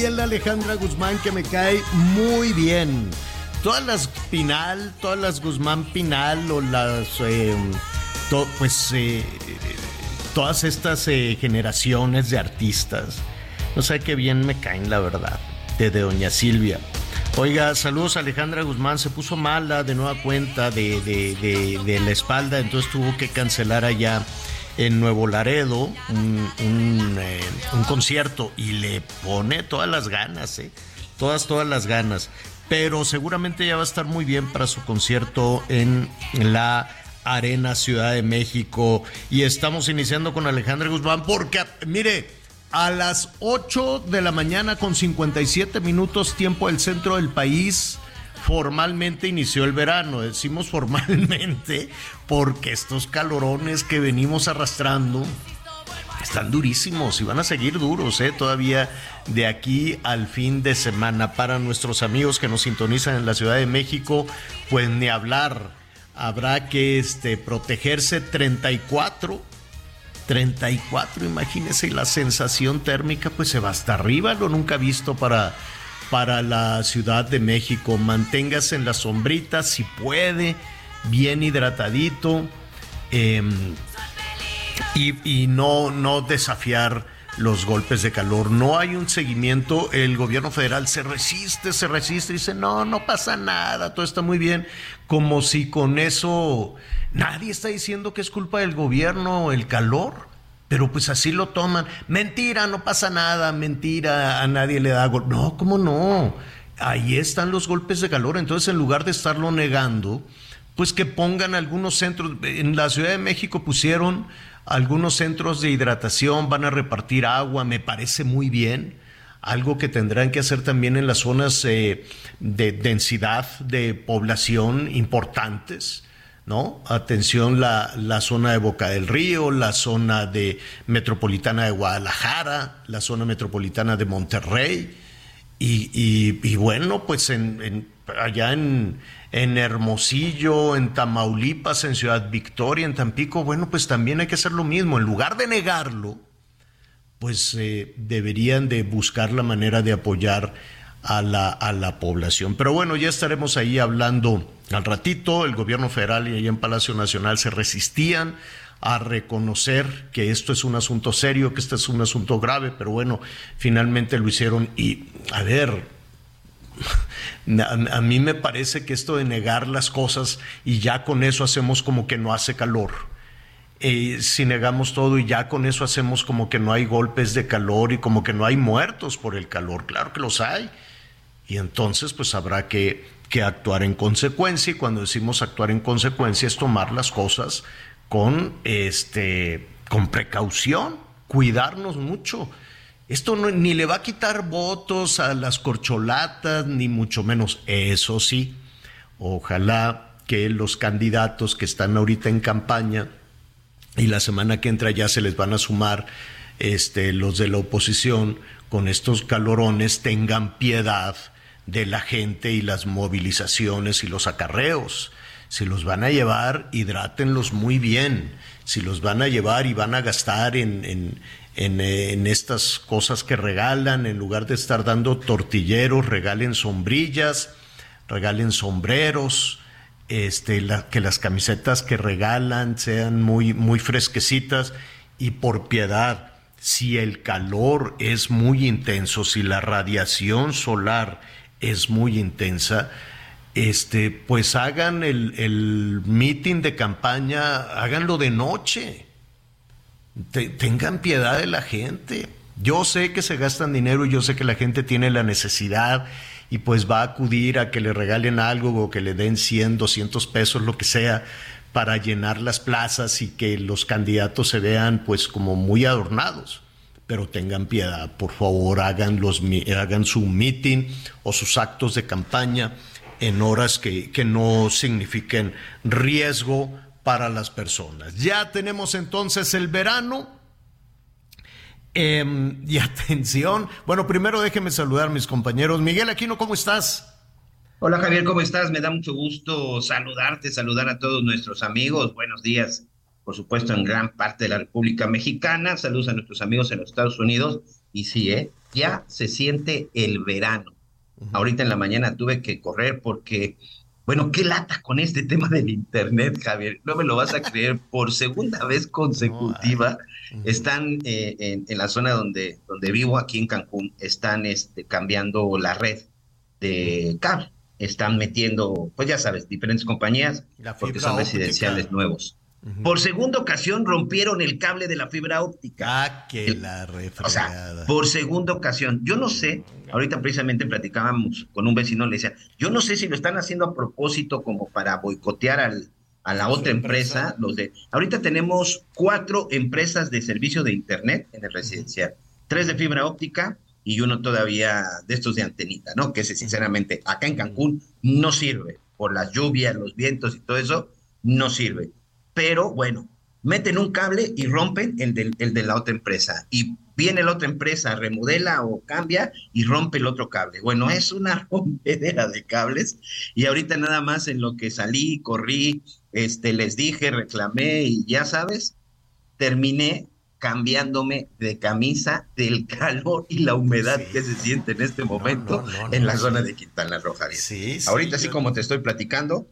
Alejandra Guzmán que me cae muy bien. Todas las Pinal, todas las Guzmán Pinal o las, eh, pues, eh, todas estas eh, generaciones de artistas. No sé qué bien me caen, la verdad, de, de Doña Silvia. Oiga, saludos a Alejandra Guzmán, se puso mala de nueva cuenta de- de la espalda, entonces tuvo que cancelar allá en Nuevo Laredo eh, un concierto y le pone todas las ganas, ¿eh? Todas, todas las ganas. Pero seguramente ya va a estar muy bien para su concierto en la Arena Ciudad de México. Y estamos iniciando con Alejandra Guzmán porque, mire, a las 8 de la mañana con 57 minutos tiempo del centro del país, formalmente inició el verano. Decimos formalmente porque estos calorones que venimos arrastrando están durísimos y van a seguir duros, ¿eh? Todavía de aquí al fin de semana. Para nuestros amigos que nos sintonizan en la Ciudad de México, pues ni hablar. Habrá que este, protegerse 34. 34, imagínense, la sensación térmica pues se va hasta arriba, lo nunca visto para, para la Ciudad de México. Manténgase en la sombrita si puede, bien hidratadito. em, y, no, no desafiar los golpes de calor. No hay un seguimiento. El gobierno federal se resiste, se resiste y dice, no, no pasa nada, todo está muy bien. Como si con eso nadie está diciendo que es culpa del gobierno el calor. Pero pues así lo toman. Mentira, no pasa nada, mentira, a nadie le da. No, ¿cómo no? Ahí están los golpes de calor. Entonces, en lugar de estarlo negando, pues que pongan algunos centros. En la Ciudad de México pusieron algunos centros de hidratación, van a repartir agua, me parece muy bien. Algo que tendrán que hacer también en las zonas eh, de densidad de población importantes. ¿No? Atención, la, la zona de Boca del Río, la zona de metropolitana de Guadalajara, la zona metropolitana de Monterrey, y, y- bueno, pues en- allá en, en Hermosillo, en Tamaulipas, en Ciudad Victoria, en Tampico, bueno, pues también hay que hacer lo mismo. En lugar de negarlo, pues eh, deberían de buscar la manera de apoyar a la, a la población. Pero bueno, ya estaremos ahí hablando al ratito. El gobierno federal y ahí en Palacio Nacional se resistían a reconocer que esto es un asunto serio, que este es un asunto grave, pero bueno, finalmente lo hicieron y, a ver, a, mí me parece que esto de negar las cosas y ya con eso hacemos como que no hace calor. Eh, si negamos todo y ya con eso hacemos como que no hay golpes de calor y como que no hay muertos por el calor, claro que los hay. Y entonces pues habrá que, que actuar en consecuencia y cuando decimos actuar en consecuencia es tomar las cosas con, este, con precaución, cuidarnos mucho. Esto no- ni le va a quitar votos a las corcholatas, ni mucho menos. Eso sí, ojalá que los candidatos que están ahorita en campaña y la semana que entra ya se les van a sumar este, los de la oposición con estos calorones tengan piedad de la gente y las movilizaciones y los acarreos. Si los van a llevar, hidrátenlos muy bien. Si los van a llevar y van a gastar en, en- en, estas cosas que regalan, en lugar de estar dando tortilleros, regalen sombrillas, regalen sombreros, este, que las camisetas que regalan sean muy, muy fresquecitas y por piedad, si el calor es muy intenso, si la radiación solar es muy intensa, este, pues hagan el, el meeting de campaña, háganlo de noche. Tengan piedad de la gente. Yo sé que se gastan dinero y yo sé que la gente tiene la necesidad y pues va a acudir a que le regalen algo o que le den 100, 200 pesos, lo que sea, para llenar las plazas y que los candidatos se vean pues como muy adornados. Pero tengan piedad, por favor, hagan, los, hagan su meeting o sus actos de campaña en horas que, que no signifiquen riesgo para las personas. Ya tenemos entonces el verano, Em, y atención, bueno, primero déjenme saludar a mis compañeros. Miguel Aquino, ¿cómo estás? Hola Javier, ¿cómo estás? Me da mucho gusto saludarte, saludar a todos nuestros amigos. Buenos días, por supuesto, en gran parte de la República Mexicana. Saludos a nuestros amigos en los Estados Unidos. Y sí, ¿eh? ya se siente el verano. Ahorita en la mañana tuve que correr porque bueno, qué lata con este tema del Internet, Javier. No me lo vas a creer. Por segunda vez consecutiva, están eh, en, la zona donde, donde vivo, aquí en Cancún, están este, cambiando la red de cable. Están metiendo, pues ya sabes, diferentes compañías, porque son residenciales nuevos. Por segunda ocasión rompieron el cable de la fibra óptica. Ah, que la refregada. O sea, por segunda ocasión. Yo no sé, ahorita precisamente platicábamos con un vecino, le decía, yo no sé si lo están haciendo a propósito como para boicotear al, a la otra empresa, los de... Ahorita tenemos cuatro empresas de servicio de Internet en el residencial, tres de fibra óptica y uno todavía de estos de antenita, ¿no? Que ese sinceramente acá en Cancún no sirve, por las lluvias, los vientos y todo eso, no sirve pero bueno, meten un cable y rompen el de, el de la otra empresa. Y viene la otra empresa, remodela o cambia y rompe el otro cable. Bueno, es una rompedera de cables. Y ahorita nada más en lo que salí, corrí, este, les dije, reclamé y ya sabes, terminé cambiándome de camisa del calor y la humedad que se siente en este momento en la zona de Quintana Roo, Sí, Ahorita, así como te estoy platicando,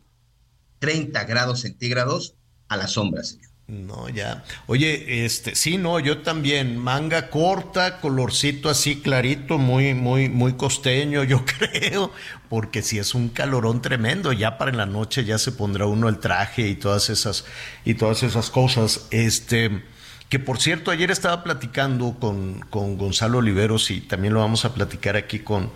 30 grados centígrados, a la sombra, señor. No, ya. Oye, este, sí, no, yo también. Manga corta, colorcito así clarito, muy, muy, muy costeño, yo creo, porque si es un calorón tremendo, ya para en la noche ya se pondrá uno el traje y todas esas, y todas esas cosas. Este, que por cierto, ayer estaba platicando con, con Gonzalo Oliveros y también lo vamos a platicar aquí con,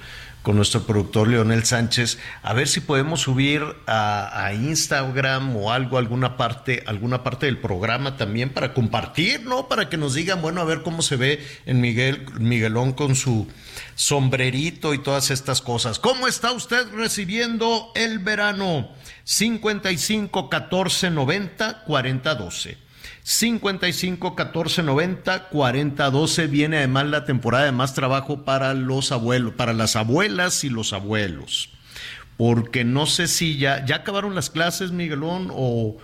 con nuestro productor Leonel Sánchez, a ver si podemos subir a, Instagram o algo, alguna parte, alguna parte del programa también para compartir, ¿no? Para que nos digan, bueno, a ver cómo se ve en Miguel, Miguelón con su sombrerito y todas estas cosas. ¿Cómo está usted recibiendo el verano? 55 14 90 40 12. 55 14 90 40 12 viene además la temporada de más trabajo para los abuelos, para las abuelas y los abuelos. Porque no sé si ya ya acabaron las clases, Miguelón o,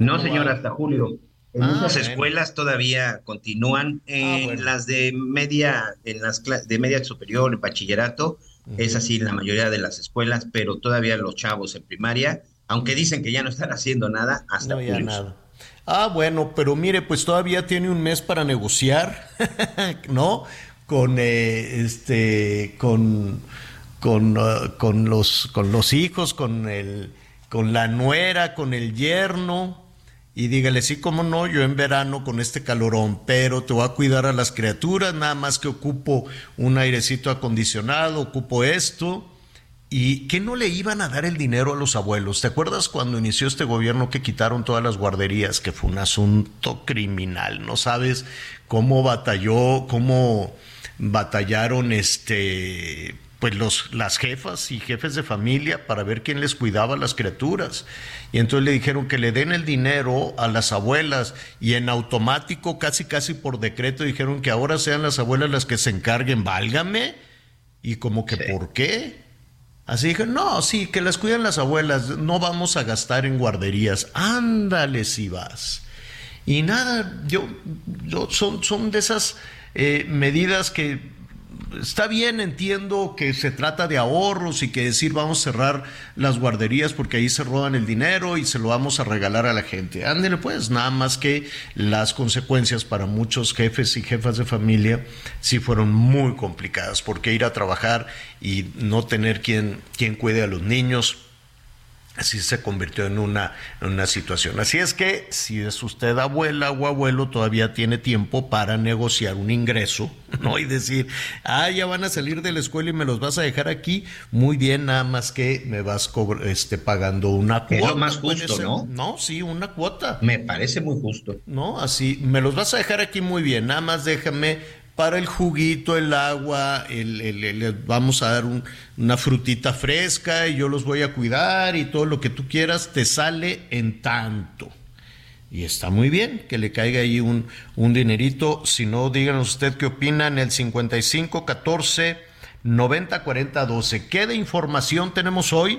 No, señor, hasta julio. En ah, muchas escuelas todavía continúan en ah, las de media en las de media superior, bachillerato, es así la mayoría de las escuelas, pero todavía los chavos en primaria, aunque dicen que ya no están haciendo nada hasta no, julio. Nada. Ah, bueno, pero mire, pues todavía tiene un mes para negociar, ¿no? Con eh, este, con, con, uh, con, los, con los hijos, con el, con la nuera, con el yerno. Y dígale, sí, cómo no, yo en verano con este calorón, pero te voy a cuidar a las criaturas, nada más que ocupo un airecito acondicionado, ocupo esto ¿Y qué no le iban a dar el dinero a los abuelos? ¿Te acuerdas cuando inició este gobierno que quitaron todas las guarderías, que fue un asunto criminal? No sabes cómo batalló, cómo batallaron este pues los, las jefas y jefes de familia para ver quién les cuidaba a las criaturas. Y entonces le dijeron que le den el dinero a las abuelas y en automático, casi casi por decreto, dijeron que ahora sean las abuelas las que se encarguen, válgame. Y como que, ¿por qué? Así dije, no, sí, que las cuiden las abuelas, no vamos a gastar en guarderías, ándale si vas. Y nada, yo, yo son, son de esas eh, medidas que está bien, entiendo que se trata de ahorros y que decir vamos a cerrar las guarderías porque ahí se roban el dinero y se lo vamos a regalar a la gente. Ándele pues, nada más que las consecuencias para muchos jefes y jefas de familia sí fueron muy complicadas porque ir a trabajar y no tener quien, quien cuide a los niños así se convirtió en una, en una situación. Así es que si es usted abuela o abuelo, todavía tiene tiempo para negociar un ingreso, ¿no? Y decir, ah, ya van a salir de la escuela y me los vas a dejar aquí, muy bien, nada más que me vas este, pagando una cuota. Es lo más justo, ¿no? No, sí, una cuota. Me parece muy justo. No, así, me los vas a dejar aquí muy bien, nada más déjame para el juguito, el agua, el, vamos a dar una frutita fresca y yo los voy a cuidar y todo lo que tú quieras te sale en tanto. Y está muy bien que le caiga ahí un, un dinerito. Si no, díganos usted qué opinan. El 55 14 90 40 12. ¿Qué de información tenemos hoy?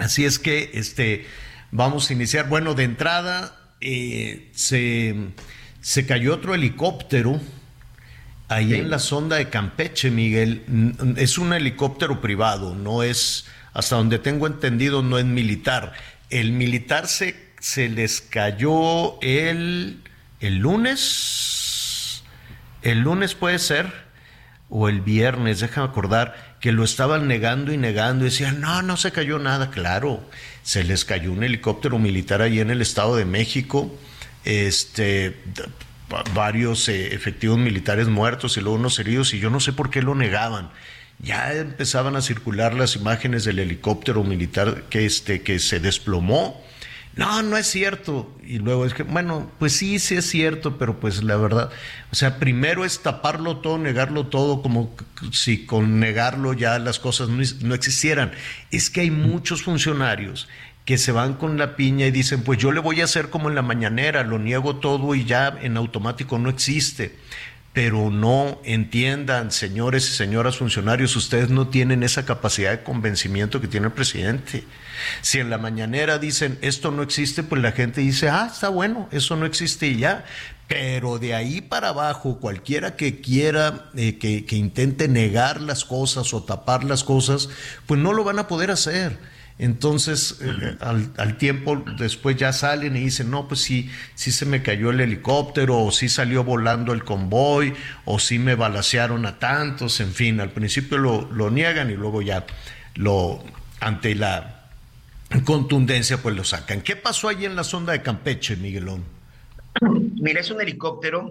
Así es que este, vamos a iniciar. Bueno, de entrada eh, se, se cayó otro helicóptero Ahí en la sonda de Campeche, Miguel, es un helicóptero privado, no es, hasta donde tengo entendido, no es militar. El militar se, se les cayó el, el lunes, el lunes puede ser, o el viernes, déjame acordar, que lo estaban negando y negando y decían, no, no se cayó nada, claro, se les cayó un helicóptero militar ahí en el Estado de México, este varios eh, efectivos militares muertos y luego unos heridos y yo no sé por qué lo negaban. Ya empezaban a circular las imágenes del helicóptero militar que, este, que se desplomó. No, no es cierto. Y luego es que, bueno, pues sí, sí es cierto, pero pues la verdad, o sea, primero es taparlo todo, negarlo todo, como si con negarlo ya las cosas no, no existieran. Es que hay muchos funcionarios que se van con la piña y dicen, pues yo le voy a hacer como en la mañanera, lo niego todo y ya en automático no existe. Pero no entiendan, señores y señoras funcionarios, ustedes no tienen esa capacidad de convencimiento que tiene el presidente. Si en la mañanera dicen esto no existe, pues la gente dice, ah, está bueno, eso no existe y ya. Pero de ahí para abajo, cualquiera que quiera, eh, que, que intente negar las cosas o tapar las cosas, pues no lo van a poder hacer. Entonces, eh, al, tiempo después ya salen y dicen, no, pues sí, sí se me cayó el helicóptero, o sí salió volando el convoy, o sí me balacearon a tantos, en fin, al principio lo, lo niegan y luego ya lo, ante la contundencia, pues lo sacan. ¿Qué pasó allí en la sonda de Campeche, Miguelón? Mira, es un helicóptero,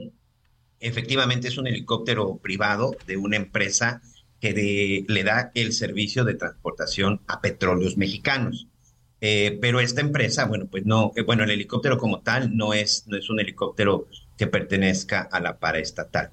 efectivamente es un helicóptero privado de una empresa que le da el servicio de transportación a petróleos mexicanos. Eh, pero esta empresa, bueno, pues no, eh, bueno, el helicóptero como tal no es, no es un helicóptero que pertenezca a la paraestatal.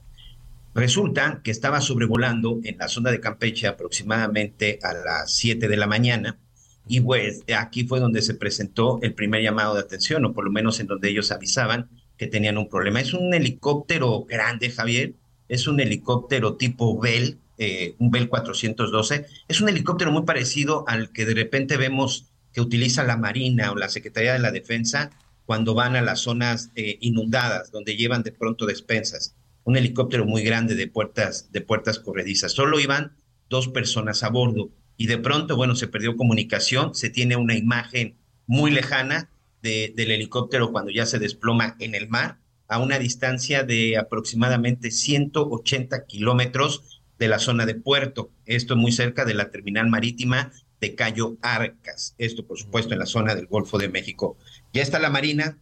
Resulta que estaba sobrevolando en la zona de Campeche aproximadamente a las 7 de la mañana y pues aquí fue donde se presentó el primer llamado de atención, o por lo menos en donde ellos avisaban que tenían un problema. Es un helicóptero grande, Javier, es un helicóptero tipo Bell, eh, un Bell 412. Es un helicóptero muy parecido al que de repente vemos que utiliza la Marina o la Secretaría de la Defensa cuando van a las zonas eh, inundadas, donde llevan de pronto despensas. Un helicóptero muy grande de puertas, de puertas corredizas. Solo iban dos personas a bordo y de pronto, bueno, se perdió comunicación, se tiene una imagen muy lejana del helicóptero cuando ya se desploma en el mar a una distancia de aproximadamente 180 kilómetros de la zona de puerto, esto muy cerca de la terminal marítima de Cayo Arcas, esto por supuesto en la zona del Golfo de México. Ya está la Marina,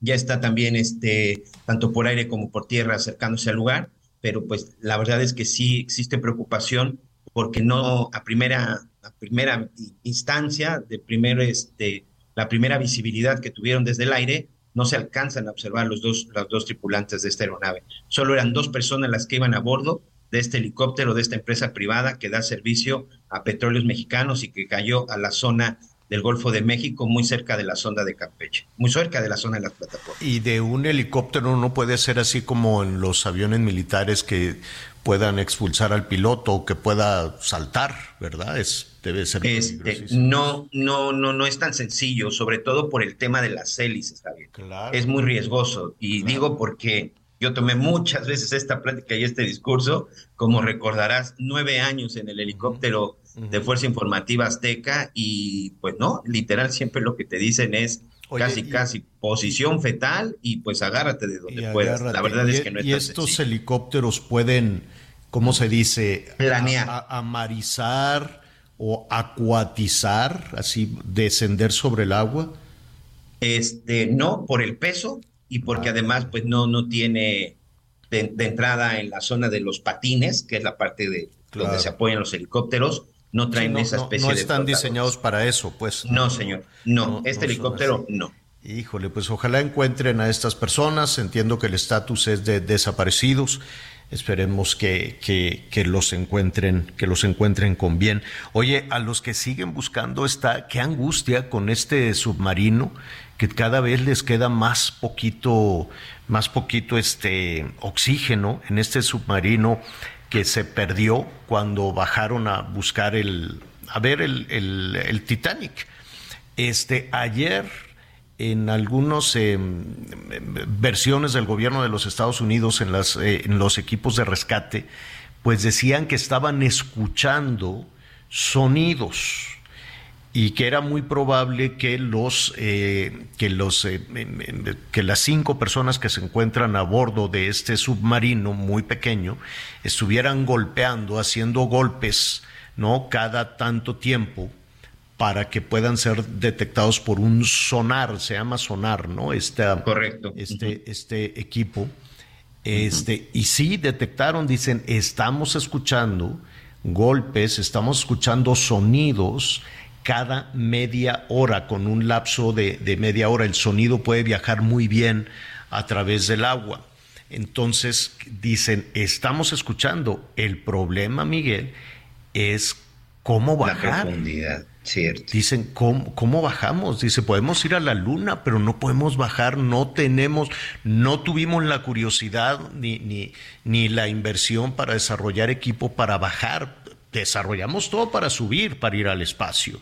ya está también este, tanto por aire como por tierra acercándose al lugar, pero pues la verdad es que sí existe preocupación porque no a primera, a primera instancia, de primero este, la primera visibilidad que tuvieron desde el aire, no se alcanzan a observar los dos, los dos tripulantes de esta aeronave. Solo eran dos personas las que iban a bordo de este helicóptero de esta empresa privada que da servicio a petróleos mexicanos y que cayó a la zona del Golfo de México, muy cerca de la zona de Campeche, muy cerca de la zona de las plataformas. Y de un helicóptero no puede ser así como en los aviones militares que puedan expulsar al piloto o que pueda saltar, ¿verdad? Es debe ser este, no no no no es tan sencillo, sobre todo por el tema de las hélices, Javier. Claro. Es muy riesgoso y digo porque yo tomé muchas veces esta plática y este discurso, como recordarás, nueve años en el helicóptero de Fuerza Informativa Azteca y pues no, literal siempre lo que te dicen es casi, casi posición fetal y pues agárrate de donde puedas. La verdad es que no es Y estos helicópteros pueden, ¿cómo se dice? Planear. amarizar o acuatizar, así descender sobre el agua. Este, no, por el peso y porque además pues no, no tiene de, entrada en la zona de los patines, que es la parte de donde se apoyan los helicópteros, no traen esa especie de... No están diseñados para eso, pues. No, señor, no, este helicóptero no. Híjole, pues ojalá encuentren a estas personas, entiendo que el estatus es de desaparecidos, esperemos que, que, que, los encuentren, que los encuentren con bien. Oye, a los que siguen buscando está, qué angustia con este submarino, que cada vez les queda más poquito, más poquito este oxígeno en este submarino que se perdió cuando bajaron a buscar el, a ver el, el, Titanic. Este, ayer en algunas em, versiones del gobierno de los Estados Unidos en, las, eh, en los equipos de rescate, pues decían que estaban escuchando sonidos y que era muy probable que los eh, que los eh, que las cinco personas que se encuentran a bordo de este submarino muy pequeño estuvieran golpeando haciendo golpes no cada tanto tiempo para que puedan ser detectados por un sonar se llama sonar no este correcto. este este equipo. Este y sí detectaron dicen estamos escuchando golpes estamos escuchando sonidos cada media hora, con un lapso de, media hora. El sonido puede viajar muy bien a través del agua. Entonces dicen, estamos escuchando. El problema, Miguel, es cómo bajar. La profundidad, cierto. Dicen, ¿cómo, ¿cómo, bajamos? Dice, podemos ir a la luna, pero no podemos bajar, no tenemos, no tuvimos la curiosidad ni, ni, ni la inversión para desarrollar equipo para bajar. Desarrollamos todo para subir, para ir al espacio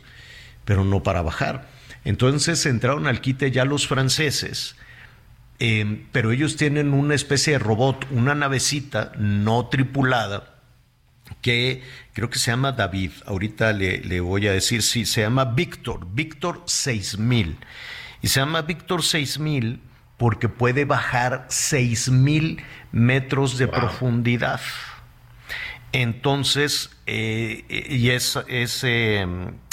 pero no para bajar. Entonces entraron al quite ya los franceses, em, pero ellos tienen una especie de robot, una navecita no tripulada, que creo que se llama David, ahorita le, le voy a decir, sí, se llama Víctor, Víctor 6000. Y se llama Víctor 6000 porque puede bajar 6000 metros de profundidad. Entonces, eh, y es, es eh,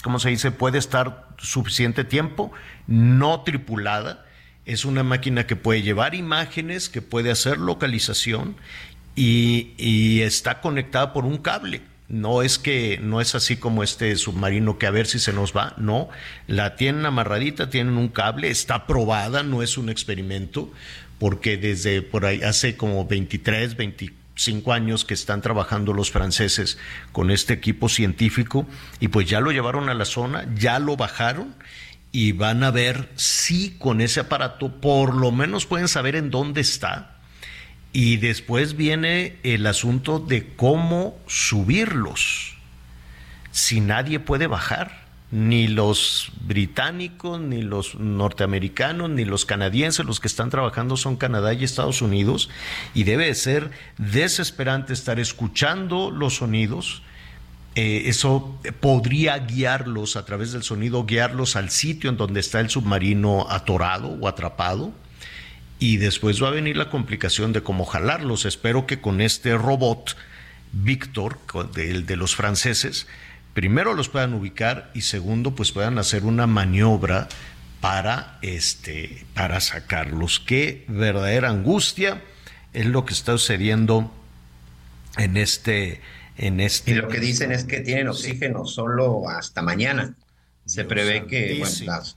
¿cómo se dice? Puede estar suficiente tiempo, no tripulada. Es una máquina que puede llevar imágenes, que puede hacer localización y, y está conectada por un cable. No es que no es así como este submarino que a ver si se nos va, no, la tienen amarradita, tienen un cable, está probada, no es un experimento, porque desde por ahí hace como 23, 24 cinco años que están trabajando los franceses con este equipo científico y pues ya lo llevaron a la zona, ya lo bajaron y van a ver si con ese aparato por lo menos pueden saber en dónde está. Y después viene el asunto de cómo subirlos si nadie puede bajar ni los británicos, ni los norteamericanos, ni los canadienses, los que están trabajando son Canadá y Estados Unidos, y debe ser desesperante estar escuchando los sonidos. Eh, eso podría guiarlos a través del sonido, guiarlos al sitio en donde está el submarino atorado o atrapado. Y después va a venir la complicación de cómo jalarlos. Espero que con este robot, Víctor, el de los franceses, primero los puedan ubicar y segundo pues puedan hacer una maniobra para este para sacarlos. Qué verdadera angustia es lo que está sucediendo en este en este y lo que dicen es que tienen oxígeno solo hasta mañana. Se prevé que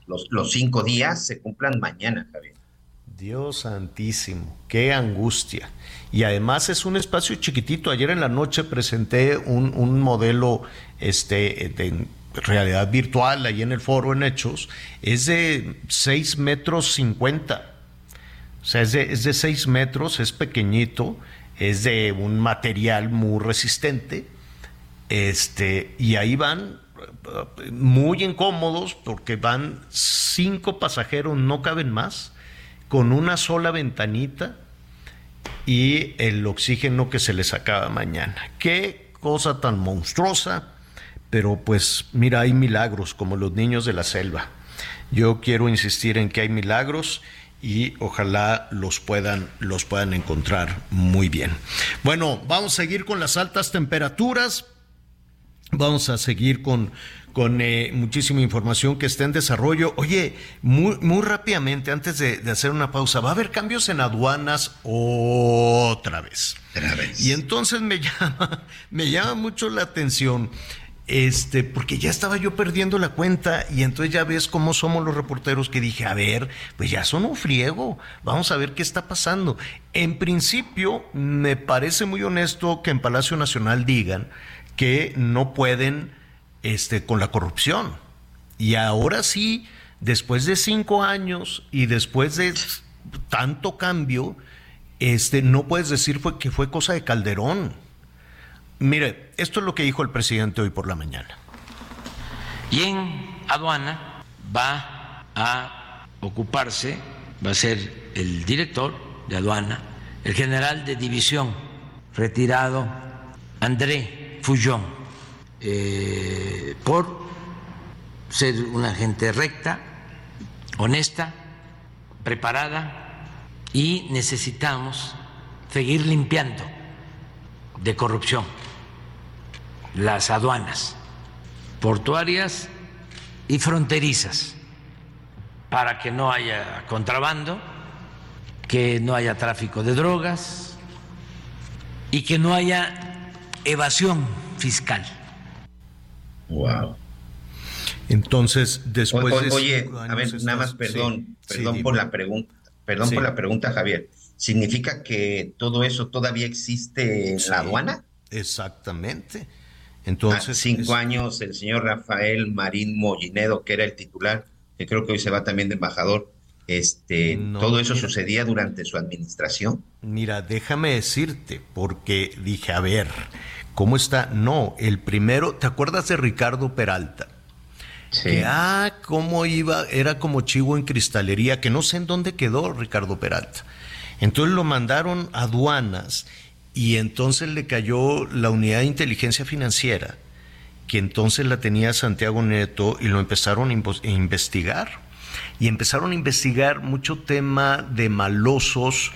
los, los cinco días se cumplan mañana, Javier. Dios santísimo, qué angustia y además es un espacio chiquitito. Ayer en la noche presenté un, modelo este, de realidad virtual ahí en el foro en Hechos. Es de 6 metros 50. O sea, es de, es de 6 metros, es pequeñito, es de un material muy resistente. Este, y ahí van muy incómodos porque van cinco pasajeros, no caben más, con una sola ventanita y el oxígeno que se les acaba mañana. Qué cosa tan monstruosa, pero pues mira, hay milagros como los niños de la selva. Yo quiero insistir en que hay milagros y ojalá los puedan, los puedan encontrar muy bien. Bueno, vamos a seguir con las altas temperaturas. Vamos a seguir con, con eh, muchísima información que está en desarrollo. Oye, muy, muy rápidamente, antes de, de, hacer una pausa, va a haber cambios en aduanas otra vez. Otra vez. Y entonces me llama, me llama mucho la atención este, porque ya estaba yo perdiendo la cuenta y entonces ya ves cómo somos los reporteros que dije, a ver, pues ya son un friego, vamos a ver qué está pasando. En principio, me parece muy honesto que en Palacio Nacional digan que no pueden este, con la corrupción. Y ahora sí, después de cinco años y después de tanto cambio, este, no puedes decir que fue cosa de Calderón. Mire, esto es lo que dijo el presidente hoy por la mañana. Y en aduana va a ocuparse, va a ser el director de aduana, el general de división retirado André Fullón, eh, por ser una gente recta, honesta, preparada y necesitamos seguir limpiando de corrupción las aduanas portuarias y fronterizas para que no haya contrabando, que no haya tráfico de drogas y que no haya evasión fiscal. Wow. Entonces, después o, o, de oye, a ver, estás... nada más perdón, sí, perdón sí, por la pregunta, perdón sí. por la pregunta, Javier. ¿Significa que todo eso todavía existe en la aduana? Exactamente. Entonces, a cinco es... años el señor Rafael Marín Mollinedo, que era el titular, que creo que hoy se va también de embajador, este, no, todo eso mira, sucedía durante su administración. Mira, déjame decirte, porque dije, a ver, ¿cómo está? No, el primero, ¿te acuerdas de Ricardo Peralta? Sí. Que, ah, cómo iba, era como chivo en cristalería, que no sé en dónde quedó Ricardo Peralta. Entonces lo mandaron a aduanas y entonces le cayó la unidad de inteligencia financiera, que entonces la tenía Santiago Neto y lo empezaron a investigar. Y empezaron a investigar mucho tema de malosos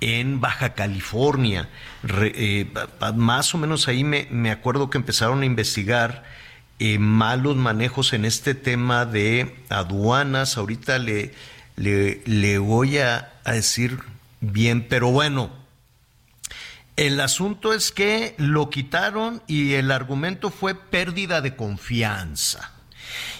en Baja California. Eh, más o menos ahí me, me, acuerdo que empezaron a investigar eh, malos manejos en este tema de aduanas. Ahorita le, le, le voy a, a decir bien, pero bueno, el asunto es que lo quitaron y el argumento fue pérdida de confianza.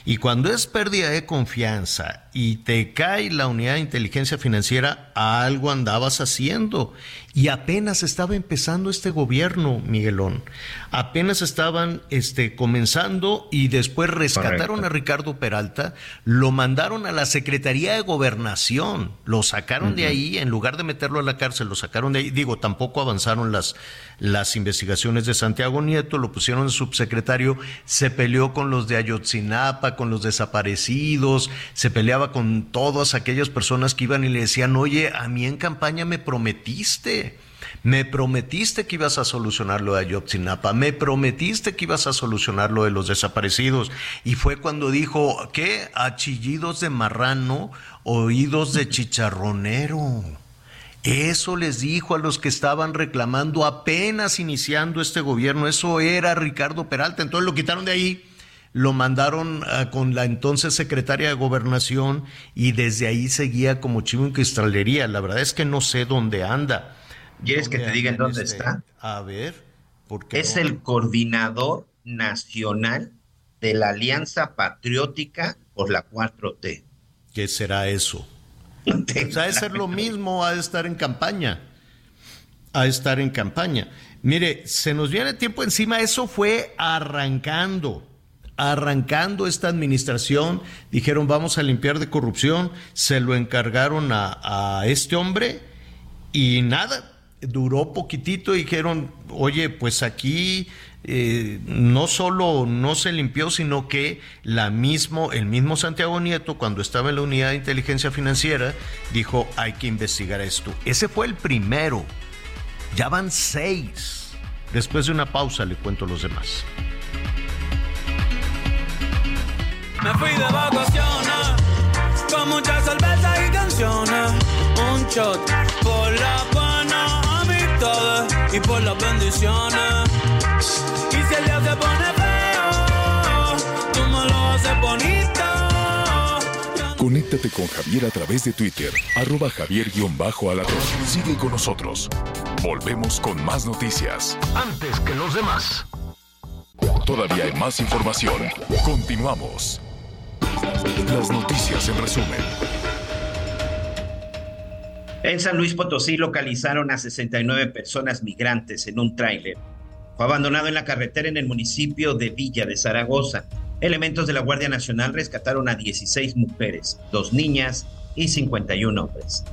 Y cuando es pérdida de confianza y te cae la unidad de inteligencia financiera, algo andabas haciendo. Y apenas estaba empezando este gobierno, Miguelón. Apenas estaban este, comenzando y después rescataron Correcto. a Ricardo Peralta, lo mandaron a la Secretaría de Gobernación, lo sacaron uh -huh. de ahí, en lugar de meterlo a la cárcel, lo sacaron de ahí. Digo, tampoco avanzaron las, las investigaciones de Santiago Nieto, lo pusieron de subsecretario, se peleó con los de Ayotzinapa, con los desaparecidos, se peleaba con todas aquellas personas que iban y le decían, oye, a mí en campaña me prometiste me prometiste que ibas a solucionar lo de Ayotzinapa, me prometiste que ibas a solucionar lo de los desaparecidos. Y fue cuando dijo, ¿qué? Achillidos de marrano, oídos de chicharronero. Eso les dijo a los que estaban reclamando apenas iniciando este gobierno. Eso era Ricardo Peralta. Entonces lo quitaron de ahí lo mandaron uh, con la entonces secretaria de gobernación y desde ahí seguía como chivo en cristalería. La verdad es que no sé dónde anda. ¿Quieres que te diga en dónde este... está? A ver. Porque es no? el coordinador nacional de la Alianza Patriótica por la 4T. ¿Qué será eso? Pues ha de ser lo mismo, de estar en campaña. De estar en campaña. Mire, se nos viene tiempo encima, eso fue arrancando arrancando esta administración, dijeron vamos a limpiar de corrupción, se lo encargaron a, a este hombre y nada, duró poquitito dijeron, oye, pues aquí eh, no solo no se limpió, sino que la mismo, el mismo Santiago Nieto, cuando estaba en la unidad de inteligencia financiera, dijo, hay que investigar esto. Ese fue el primero Ya van seis. Después de una pausa le cuento los demás. Me fui de vacaciones con muchas cervezas y canciones. Un shot por la buena amistad y por las bendiciones. Y si el día se pone feo, tú me lo haces bonito. Conéctate con Javier a través de Twitter, arroba javier-alatón. Sigue con nosotros. Volvemos con más noticias. Antes que los demás. Todavía hay más información. Continuamos. Las noticias en resumen. En San Luis Potosí localizaron a 69 personas migrantes en un tráiler. Fue abandonado en la carretera en el municipio de Villa de Zaragoza. Elementos de la Guardia Nacional rescataron a 16 mujeres, dos niñas y 51 hombres.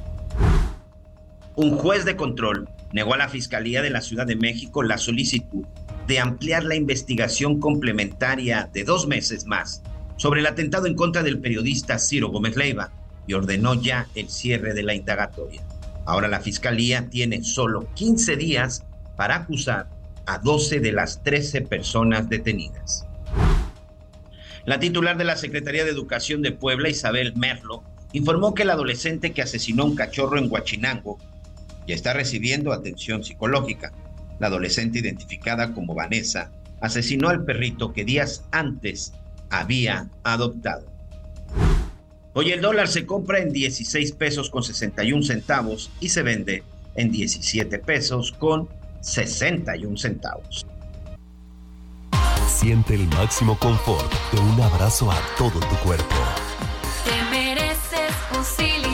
Un juez de control negó a la Fiscalía de la Ciudad de México la solicitud de ampliar la investigación complementaria de dos meses más sobre el atentado en contra del periodista Ciro Gómez Leiva y ordenó ya el cierre de la indagatoria. Ahora la Fiscalía tiene solo 15 días para acusar a 12 de las 13 personas detenidas. La titular de la Secretaría de Educación de Puebla, Isabel Merlo, informó que el adolescente que asesinó a un cachorro en Huachinango ya está recibiendo atención psicológica. La adolescente identificada como Vanessa asesinó al perrito que días antes había adoptado. Hoy el dólar se compra en 16 pesos con 61 centavos y se vende en 17 pesos con 61 centavos. Siente el máximo confort de un abrazo a todo tu cuerpo. Te mereces un Silly.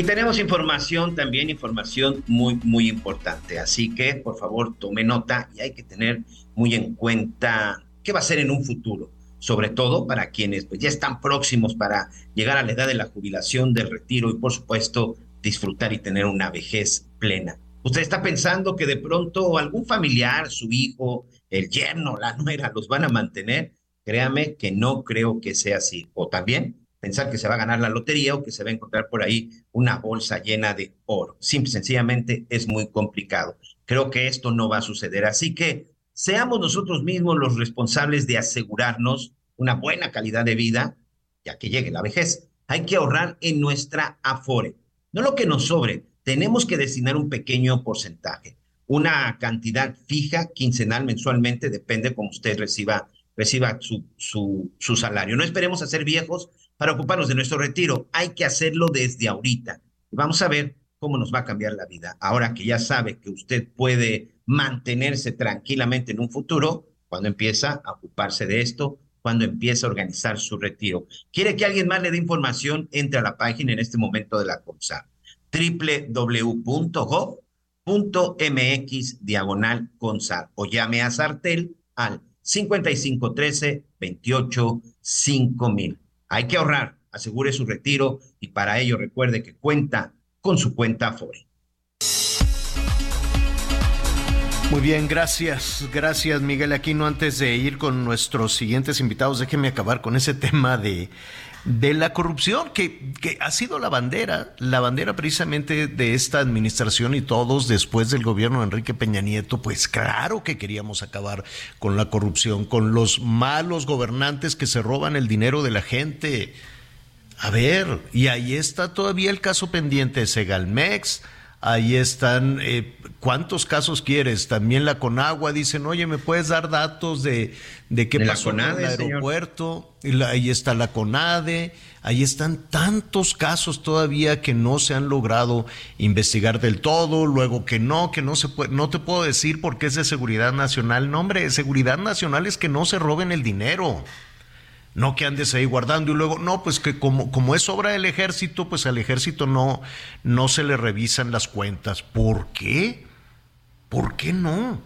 Y tenemos información también, información muy, muy importante. Así que, por favor, tome nota y hay que tener muy en cuenta qué va a ser en un futuro, sobre todo para quienes pues, ya están próximos para llegar a la edad de la jubilación, del retiro y, por supuesto, disfrutar y tener una vejez plena. Usted está pensando que de pronto algún familiar, su hijo, el yerno, la nuera, los van a mantener. Créame que no creo que sea así. O también pensar que se va a ganar la lotería o que se va a encontrar por ahí una bolsa llena de oro. Simple, sencillamente es muy complicado. Creo que esto no va a suceder. Así que seamos nosotros mismos los responsables de asegurarnos una buena calidad de vida, ya que llegue la vejez. Hay que ahorrar en nuestra afore. No lo que nos sobre, tenemos que destinar un pequeño porcentaje, una cantidad fija, quincenal, mensualmente, depende como usted reciba, reciba su, su, su salario. No esperemos a ser viejos para ocuparnos de nuestro retiro, hay que hacerlo desde ahorita. Vamos a ver cómo nos va a cambiar la vida. Ahora que ya sabe que usted puede mantenerse tranquilamente en un futuro, cuando empieza a ocuparse de esto, cuando empieza a organizar su retiro. ¿Quiere que alguien más le dé información? Entre a la página en este momento de la CONSAR www.gov.mx diagonal CONSAR o llame a Sartel al 5513 28 5000. Hay que ahorrar, asegure su retiro y para ello recuerde que cuenta con su cuenta Afore. Muy bien, gracias, gracias Miguel Aquino. Antes de ir con nuestros siguientes invitados, déjeme acabar con ese tema de, de la corrupción, que, que ha sido la bandera, la bandera precisamente de esta administración y todos después del gobierno de Enrique Peña Nieto, pues claro que queríamos acabar con la corrupción, con los malos gobernantes que se roban el dinero de la gente. A ver, y ahí está todavía el caso pendiente de Segalmex, ahí están, eh, ¿cuántos casos quieres? También la Conagua dicen, oye, ¿me puedes dar datos de, de qué De pasó en el aeropuerto? Y la- ahí está la CONADE, ahí están tantos casos todavía que no se han logrado investigar del todo, luego que no, que no se puede, no te puedo decir porque es de seguridad nacional. No, hombre, seguridad nacional es que no se roben el dinero. No que andes ahí guardando y luego, no, pues que como, como es obra del ejército, pues al ejército no, no se le revisan las cuentas. ¿Por qué? ¿Por qué no?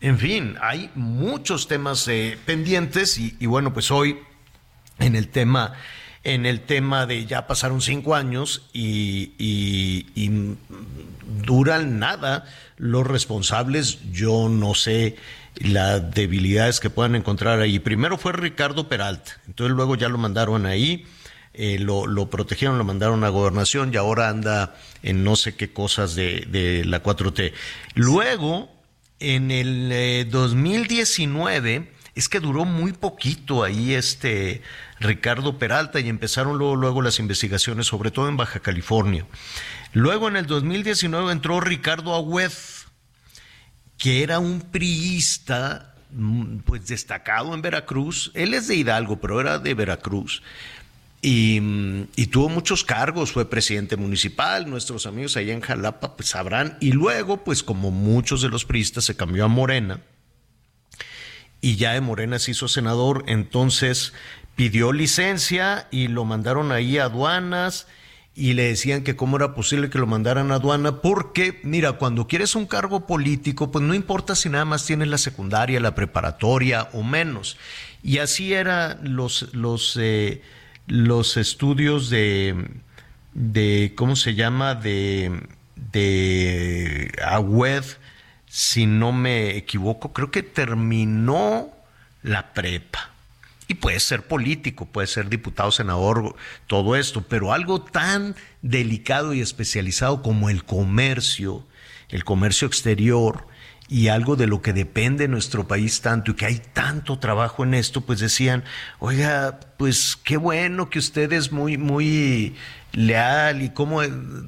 En fin, hay muchos temas eh, pendientes y, bueno, pues hoy en el tema, en el tema de ya pasaron cinco años y- y duran nada los responsables, yo no sé las debilidades que puedan encontrar ahí. Primero fue Ricardo Peralta, entonces luego ya lo mandaron ahí. eh, lo, lo, protegieron, lo mandaron a gobernación y ahora anda en no sé qué cosas de, de la 4T. Luego, en el 2019, eh, es que duró muy poquito ahí este Ricardo Peralta y empezaron luego, luego las investigaciones, sobre todo en Baja California. Luego en el 2019 entró Ricardo Agüed, que era un priista mm, pues destacado en Veracruz. Él es de Hidalgo, pero era de Veracruz. Y, mm, y, tuvo muchos cargos, fue presidente municipal, nuestros amigos allá en Jalapa pues sabrán, y luego pues como muchos de los priistas se cambió a Morena, y ya de Morena se hizo senador, entonces pidió licencia y lo mandaron ahí a aduanas y le decían que cómo era posible que lo mandaran a aduana, porque mira, cuando quieres un cargo político, pues no importa si nada más tienes la secundaria, la preparatoria o menos. Y así eran los, los, eh, los estudios de, de, ¿cómo se llama? De, de web si no me equivoco, creo que terminó la prepa. Y puede ser político, puede ser diputado, senador, todo esto, pero algo tan delicado y especializado como el comercio, el comercio exterior, y algo de lo que depende nuestro país tanto y que hay tanto trabajo en esto, pues decían, oiga, pues qué bueno que usted es muy, muy leal y como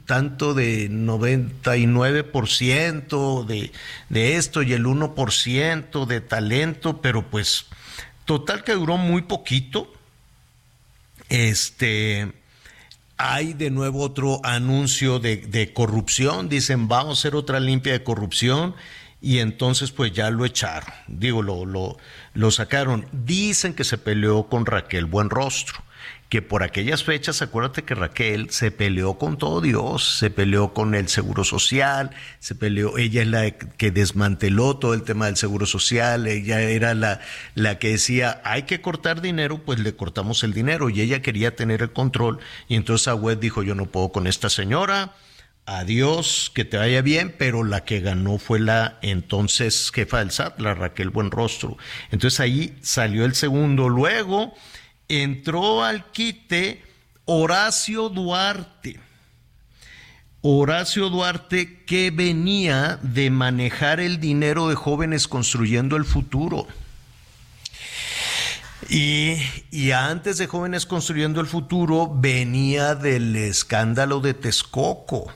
tanto de 99% de, de esto y el 1% de talento, pero pues total que duró muy poquito. Este, hay de nuevo otro anuncio de, corrupción, dicen vamos a hacer otra limpia de corrupción y entonces pues ya lo echaron, digo, lo, lo, lo sacaron. Dicen que se peleó con Raquel Buenrostro que por aquellas fechas, acuérdate que Raquel se peleó con todo Dios, se peleó con el Seguro Social, se peleó, ella es la que desmanteló todo el tema del Seguro Social, ella era la, la que decía, hay que cortar dinero, pues le cortamos el dinero, y ella quería tener el control, y entonces Agüed dijo, yo no puedo con esta señora, adiós, que te vaya bien, pero la que ganó fue la entonces jefa del SAT, la Raquel Buenrostro. Entonces ahí salió el segundo, luego entró al quite Horacio Duarte. Horacio Duarte que venía de manejar el dinero de jóvenes construyendo el futuro. Y, y, antes de Jóvenes Construyendo el Futuro venía del escándalo de Texcoco.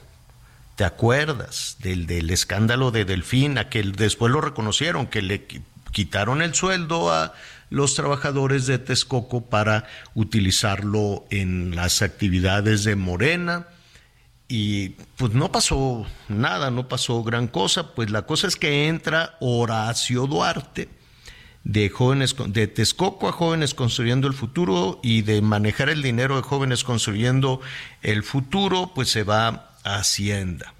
¿Te acuerdas? Del, del escándalo de Delfina, que después lo reconocieron, que le quitaron el sueldo a, los trabajadores de Texcoco para utilizarlo en las actividades de Morena. Y pues no pasó nada, no pasó gran cosa. Pues la cosa es que entra Horacio Duarte de jóvenes de Texcoco a jóvenes construyendo el futuro y de manejar el dinero de jóvenes construyendo el futuro, pues se va a Hacienda.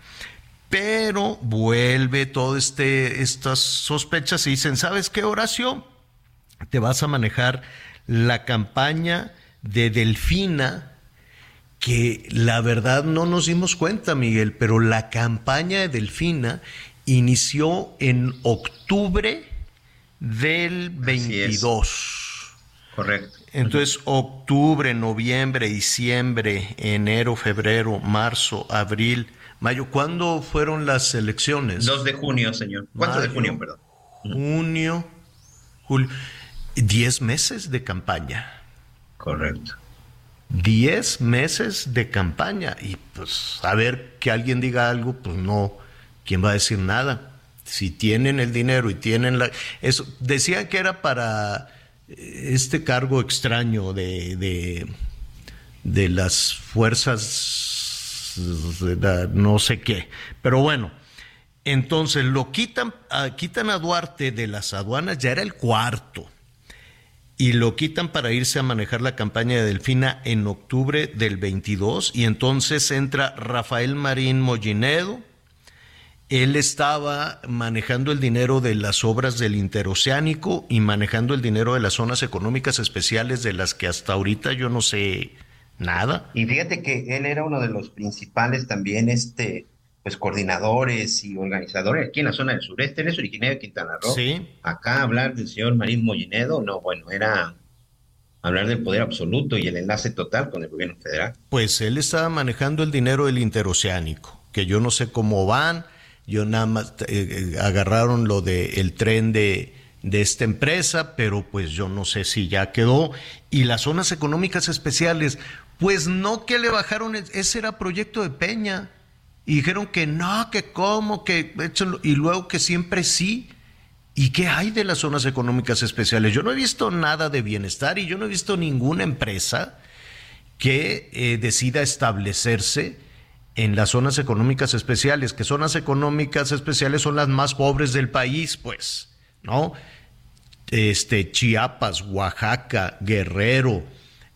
Pero vuelve todas este, estas sospechas y dicen, ¿sabes qué, Horacio? Te vas a manejar la campaña de Delfina, que la verdad no nos dimos cuenta, Miguel, pero la campaña de Delfina inició en octubre del 22. Correcto. Entonces, octubre, noviembre, diciembre, enero, febrero, marzo, abril, mayo. ¿Cuándo fueron las elecciones? 2 de junio, señor. ¿Cuánto de junio, perdón? Junio, julio. Diez meses de campaña. Correcto. Diez meses de campaña. Y pues a ver que alguien diga algo, pues no, ¿quién va a decir nada? Si tienen el dinero y tienen la... Eso, decían que era para este cargo extraño de, de, de las fuerzas, de no sé qué. Pero bueno, entonces lo quitan, ah, quitan a Duarte de las aduanas, ya era el cuarto y lo quitan para irse a manejar la campaña de Delfina en octubre del 22 y entonces entra Rafael Marín Mollinedo. Él estaba manejando el dinero de las obras del interoceánico y manejando el dinero de las zonas económicas especiales de las que hasta ahorita yo no sé nada. Y fíjate que él era uno de los principales también este pues coordinadores y organizadores aquí en la zona del sureste, él es originario de Quintana Roo. Sí. Acá hablar del señor Marín Mollinedo, no, bueno, era hablar del poder absoluto y el enlace total con el gobierno federal. Pues él estaba manejando el dinero del interoceánico, que yo no sé cómo van, yo nada más eh, eh, agarraron lo del el tren de, de esta empresa, pero pues yo no sé si ya quedó. Y las zonas económicas especiales, pues no que le bajaron, ese era proyecto de Peña. Y dijeron que no, que cómo, que y luego que siempre sí. ¿Y qué hay de las zonas económicas especiales? Yo no he visto nada de bienestar y yo no he visto ninguna empresa que eh, decida establecerse en las zonas económicas especiales, que zonas económicas especiales son las más pobres del país, pues, ¿no? Este, Chiapas, Oaxaca, Guerrero,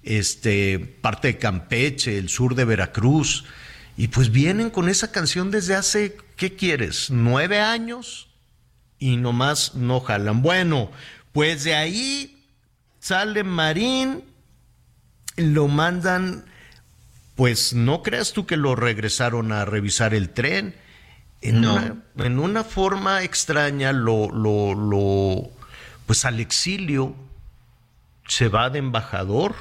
este, parte de Campeche, el sur de Veracruz, y pues vienen con esa canción desde hace, ¿qué quieres? ¿Nueve años? Y nomás no jalan. Bueno, pues de ahí sale Marín, lo mandan, pues no creas tú que lo regresaron a revisar el tren. En, No. una, en una forma extraña, lo, lo, lo, pues al exilio se va de embajador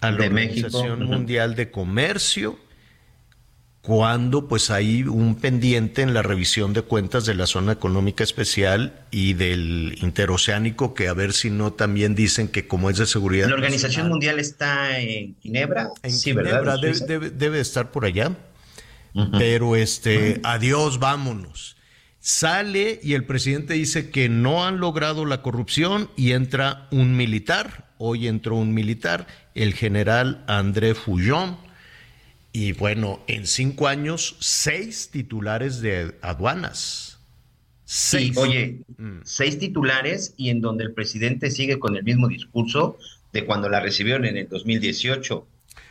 a la De Organización. Mundial de Comercio, cuando pues hay un pendiente en la revisión de cuentas de la zona económica especial y del interoceánico, que a ver si no también dicen que como es de seguridad. ¿La Organización nacional, Mundial está en Ginebra? en sí, Ginebra, ¿verdad? ¿En debe, Suiza? debe- debe estar por allá. Pero este, adiós, vámonos. Sale y el presidente dice que no han logrado la corrupción y entra un militar. Hoy entró un militar, el general André Fouillon. Y bueno, en cinco años, seis titulares de aduanas. Sí, Seis. oye, Mm. seis titulares y en donde el presidente sigue con el mismo discurso de cuando la recibieron en el 2018.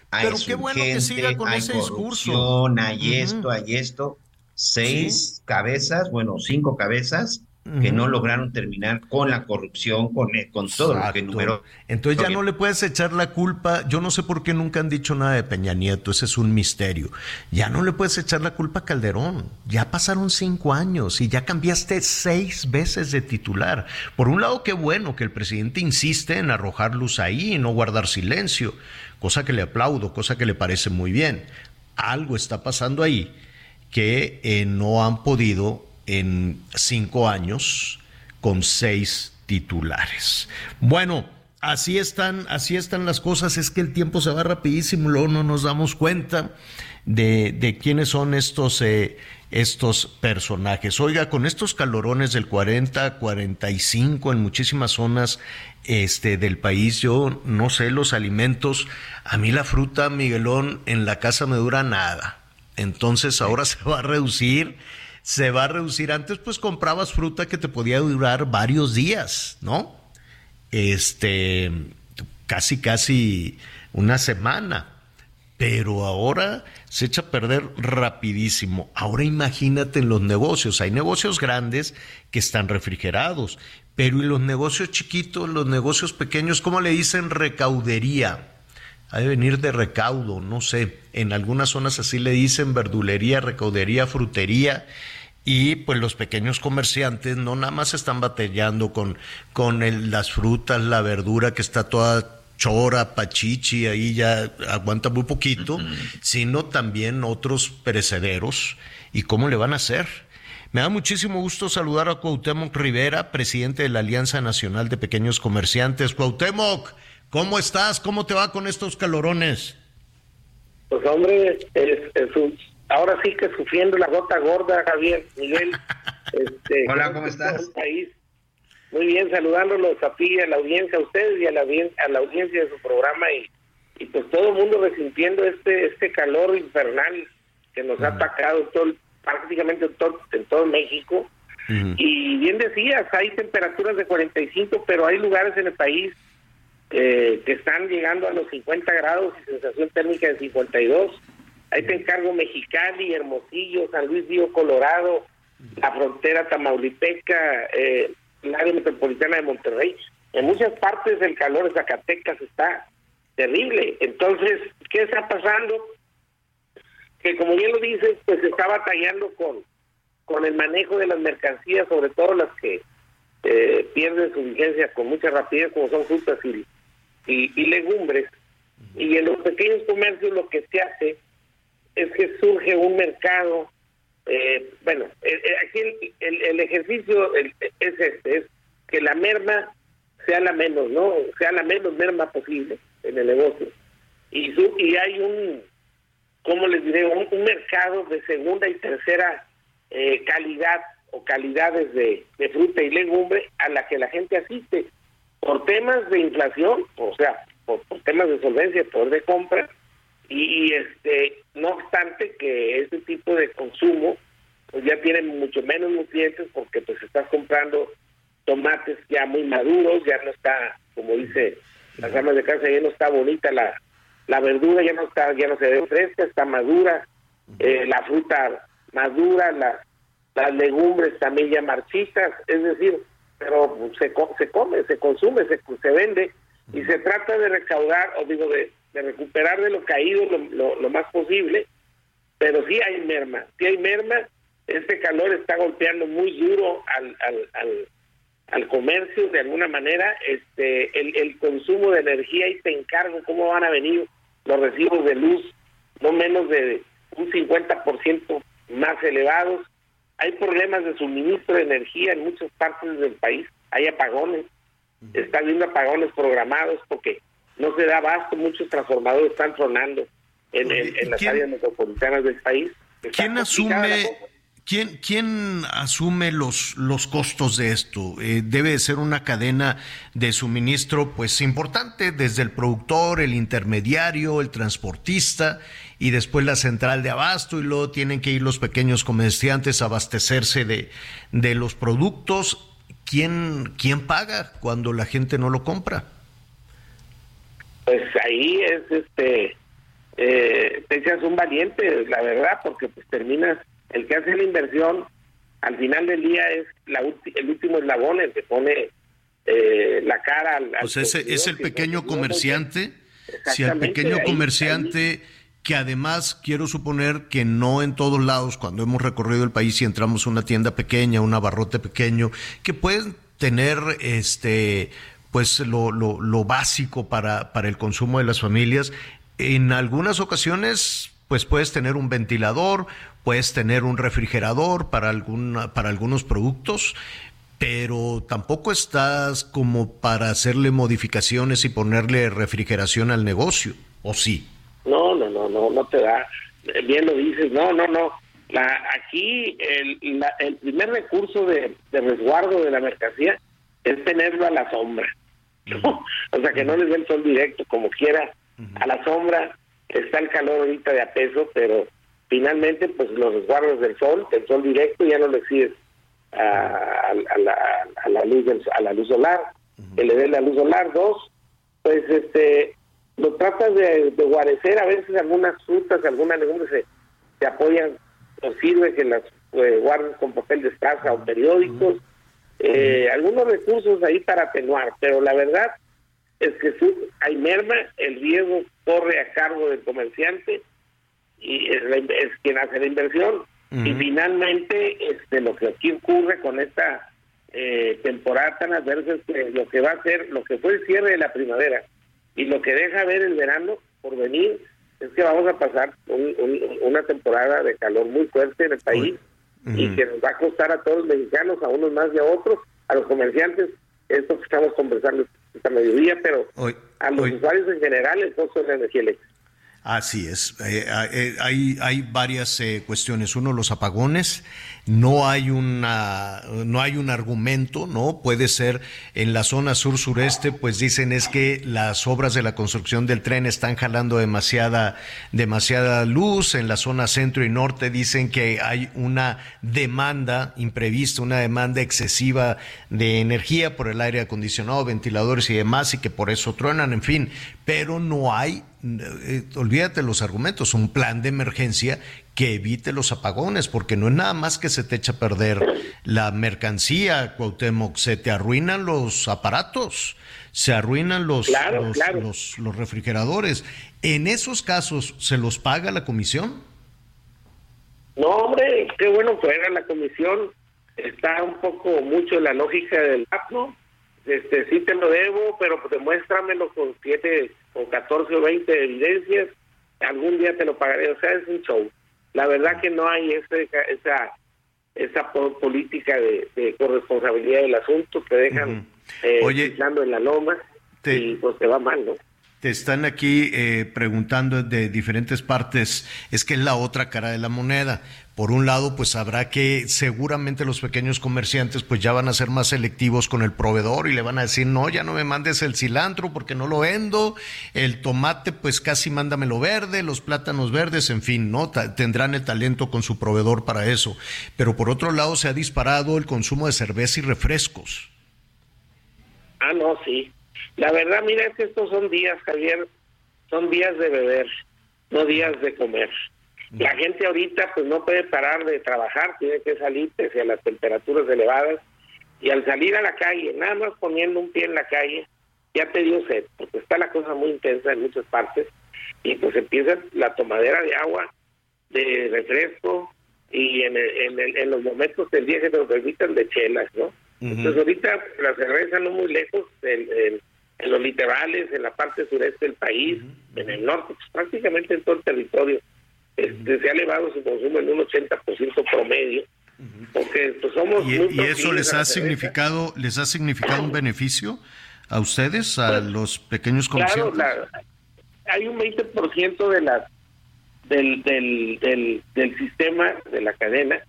Hay Pero qué bueno que siga con hay ese discurso. hay esto, hay esto. Seis cabezas, bueno, cinco cabezas que no lograron terminar con la corrupción, con, eh, con todo lo que enumeró. Entonces ya no le puedes echar la culpa. Yo no sé por qué nunca han dicho nada de Peña Nieto, ese es un misterio. Ya no le puedes echar la culpa a Calderón. Ya pasaron cinco años y ya cambiaste seis veces de titular. Por un lado, qué bueno que el presidente insiste en arrojar luz ahí y no guardar silencio, cosa que le aplaudo, cosa que le parece muy bien. Algo está pasando ahí que eh, no han podido en cinco años con seis titulares. Bueno, así están, así están las cosas. Es que el tiempo se va rapidísimo, luego no nos damos cuenta de, de quiénes son estos, eh, estos personajes. Oiga, con estos calorones del 40, 45 en muchísimas zonas este, del país, yo no sé, los alimentos, a mí la fruta, Miguelón, en la casa me dura nada. Entonces ahora se va a reducir, se va a reducir. Antes pues comprabas fruta que te podía durar varios días, ¿no? Este, casi, casi una semana. Pero ahora se echa a perder rapidísimo. Ahora imagínate en los negocios. Hay negocios grandes que están refrigerados, pero y los negocios chiquitos, los negocios pequeños, ¿cómo le dicen recaudería? Ha de venir de recaudo, no sé. En algunas zonas así le dicen verdulería, recaudería, frutería. Y pues los pequeños comerciantes no nada más están batallando con, con el- las frutas, la verdura que está toda chora, pachichi, ahí ya aguanta muy poquito, sino también otros perecederos. ¿Y cómo le van a hacer? Me da muchísimo gusto saludar a Cuauhtémoc Rivera, presidente de la Alianza Nacional de Pequeños Comerciantes. Cuauhtémoc, ¿cómo estás? ¿Cómo te va con estos calorones? Pues hombre, es, es un- ahora sí que sufriendo la gota gorda, Javier, Miguel. Este, Hola, ¿cómo estás? país. Muy bien, saludándolos a ti, a la audiencia, a ustedes y a la, audien- a la audiencia de su programa y, y pues todo el mundo resintiendo este este calor infernal que nos ha atacado todo, el- prácticamente en todo, en todo México. Y bien decías, hay temperaturas de 45, pero hay lugares en el país eh, que están llegando a los 50 grados y sensación térmica de 52. Ahí te encargo Mexicali, Hermosillo, San Luis Río Colorado, la frontera tamaulipeca, eh, área metropolitana de Monterrey. En muchas partes el calor de Zacatecas está terrible. Entonces, ¿qué está pasando? Que como bien lo dices, pues se está batallando con, con el manejo de las mercancías, sobre todo las que eh, pierden su vigencia con mucha rapidez, como son frutas y, y, y legumbres. Y en los pequeños comercios lo que se hace es que surge un mercado. eh, bueno, eh, eh, aquí el, el- el ejercicio el- es este, es que la merma sea la menos, ¿no? Sea la menos merma posible en el negocio. Y, su- y hay un, ¿cómo les diré? Un, un mercado de segunda y tercera eh, calidad o calidades de, de fruta y legumbre a la que la gente asiste por temas de inflación, o sea, por, temas de solvencia, poder de compra, y, este no obstante que este tipo de consumo pues ya tiene mucho menos nutrientes porque pues estás comprando tomates ya muy maduros, ya no está, como dice las amas de casa, ya no está bonita la, la verdura, ya no está, ya no se ve fresca, está madura, eh, la fruta madura, las legumbres también ya marchitas, es decir, pero se, se come, se consume, se, se vende y se trata de recaudar, o digo, de, de recuperar de lo caído lo, lo, lo más posible, pero sí hay merma, sí hay merma, este calor está golpeando muy duro al, al, al, al comercio de alguna manera, este el, el consumo de energía y te encargo cómo van a venir los recibos de luz, no menos de un 50% más elevados, hay problemas de suministro de energía en muchas partes del país, hay apagones, está habiendo apagones programados porque no se da abasto, muchos transformadores están tronando en, en- en las ¿quién- áreas metropolitanas del país. Está ¿Quién asume, quién, quién asume los, los costos de esto? Eh, debe de ser una cadena de suministro pues importante, desde el productor, el intermediario, el transportista y después la central de abasto y luego tienen que ir los pequeños comerciantes a abastecerse de, de los productos. ¿Quién, ¿Quién paga cuando la gente no lo compra? Pues ahí es este eh, te echas un valiente, la verdad, porque pues terminas, el que hace la inversión, al final del día es la ulti- el último eslabón, el que pone eh, la cara al... al Pues ese es el pequeño no- comerciante, si el Exactamente, pequeño comerciante que además quiero suponer que no en todos lados, cuando hemos recorrido el país y entramos a una tienda pequeña, un abarrote pequeño, que pueden tener este pues lo, lo, lo básico para, para el consumo de las familias. En algunas ocasiones, pues puedes tener un ventilador, puedes tener un refrigerador para, para algunos productos, pero tampoco estás como para hacerle modificaciones y ponerle refrigeración al negocio, ¿o sí? No, no, no, no, no te da. Bien lo dices, no, no, no. La, aquí el, la- el primer recurso de, de resguardo de la mercancía es tenerlo a la sombra. ¿no? O sea, que no les dé el sol directo, como quiera. A la sombra está el calor ahorita de a peso, pero finalmente, pues los resguardos del sol, el sol directo, ya no le exiges a, a- a la, a la luz del, a la luz solar, que le dé la luz solar. Dos, pues este lo tratas de, de guarecer a veces algunas frutas algunas legumbres se, se apoyan o sirve que las eh, guardes con papel de estraza o periódicos eh, algunos recursos ahí para atenuar pero la verdad es que sí, hay merma el riesgo corre a cargo del comerciante y es, la- es quien hace la inversión. Y finalmente este lo que aquí ocurre con esta eh, temporada tan adversa es que lo que va a ser lo que fue el cierre de la primavera y lo que deja ver el verano por venir es que vamos a pasar un- un- una temporada de calor muy fuerte en el país y que nos va a costar a todos los mexicanos, a unos más y a otros, a los comerciantes, esto que estamos conversando esta mediodía, pero Hoy- a los hoy- usuarios en general el costo de la energía eléctrica. Así es. Eh, eh, hay, hay varias eh, cuestiones. Uno, los apagones. No hay una, no hay un argumento, ¿no? Puede ser en la zona sur-sureste, pues dicen es que las obras de la construcción del tren están jalando demasiada, demasiada luz. En la zona centro y norte dicen que hay una demanda imprevista, una demanda excesiva de energía por el aire acondicionado, ventiladores y demás, y que por eso truenan, en fin. Pero no hay eh, olvídate los argumentos, un plan de emergencia que evite los apagones, porque no es nada más que se te echa a perder la mercancía, Cuauhtémoc, se te arruinan los aparatos, se arruinan los, Claro, los, claro. los- los refrigeradores. En esos casos, ¿se los paga la comisión? No, hombre, qué bueno fuera la comisión. Está un poco mucho la lógica del app, ¿no? Este, sí te lo debo, pero pues demuéstramelo con siete o 14 o 20 evidencias, algún día te lo pagaré, o sea, es un show. La verdad que no hay ese, esa esa po- política de, de corresponsabilidad del asunto, te dejan eh, Oye, en la loma te- y pues te va mal, ¿no? Te están aquí eh, preguntando de diferentes partes, es que es la otra cara de la moneda. Por un lado, pues habrá que seguramente los pequeños comerciantes pues ya van a ser más selectivos con el proveedor y le van a decir, no, ya no me mandes el cilantro porque no lo vendo, el tomate pues casi mándamelo verde, los plátanos verdes, en fin, ¿no? Tendrán el talento con su proveedor para eso. Pero por otro lado se ha disparado el consumo de cerveza y refrescos. Ah, no, sí. La verdad, mira, es que estos son días, Javier, son días de beber, no días de comer. La gente ahorita pues no puede parar de trabajar, tiene que salir pese a las temperaturas elevadas. Y al salir a la calle, nada más poniendo un pie en la calle, ya te dio sed, porque está la cosa muy intensa en muchas partes. Y pues empieza la tomadera de agua, de refresco y en, el- en, el- en los momentos del día que te lo permitan de chelas, ¿no? Entonces ahorita la cerveza no muy lejos, en, en- en los litorales, en la parte sureste del país, en el norte, pues, prácticamente en todo el territorio, este, se ha elevado su consumo en un 80% promedio, porque pues, somos ¿Y, muy y eso les la ha cerveza. significado, les ha significado un beneficio a ustedes, a los pequeños Pues, Claro, comerciantes? la- hay un 20% de las del, del, del, del sistema de la cadena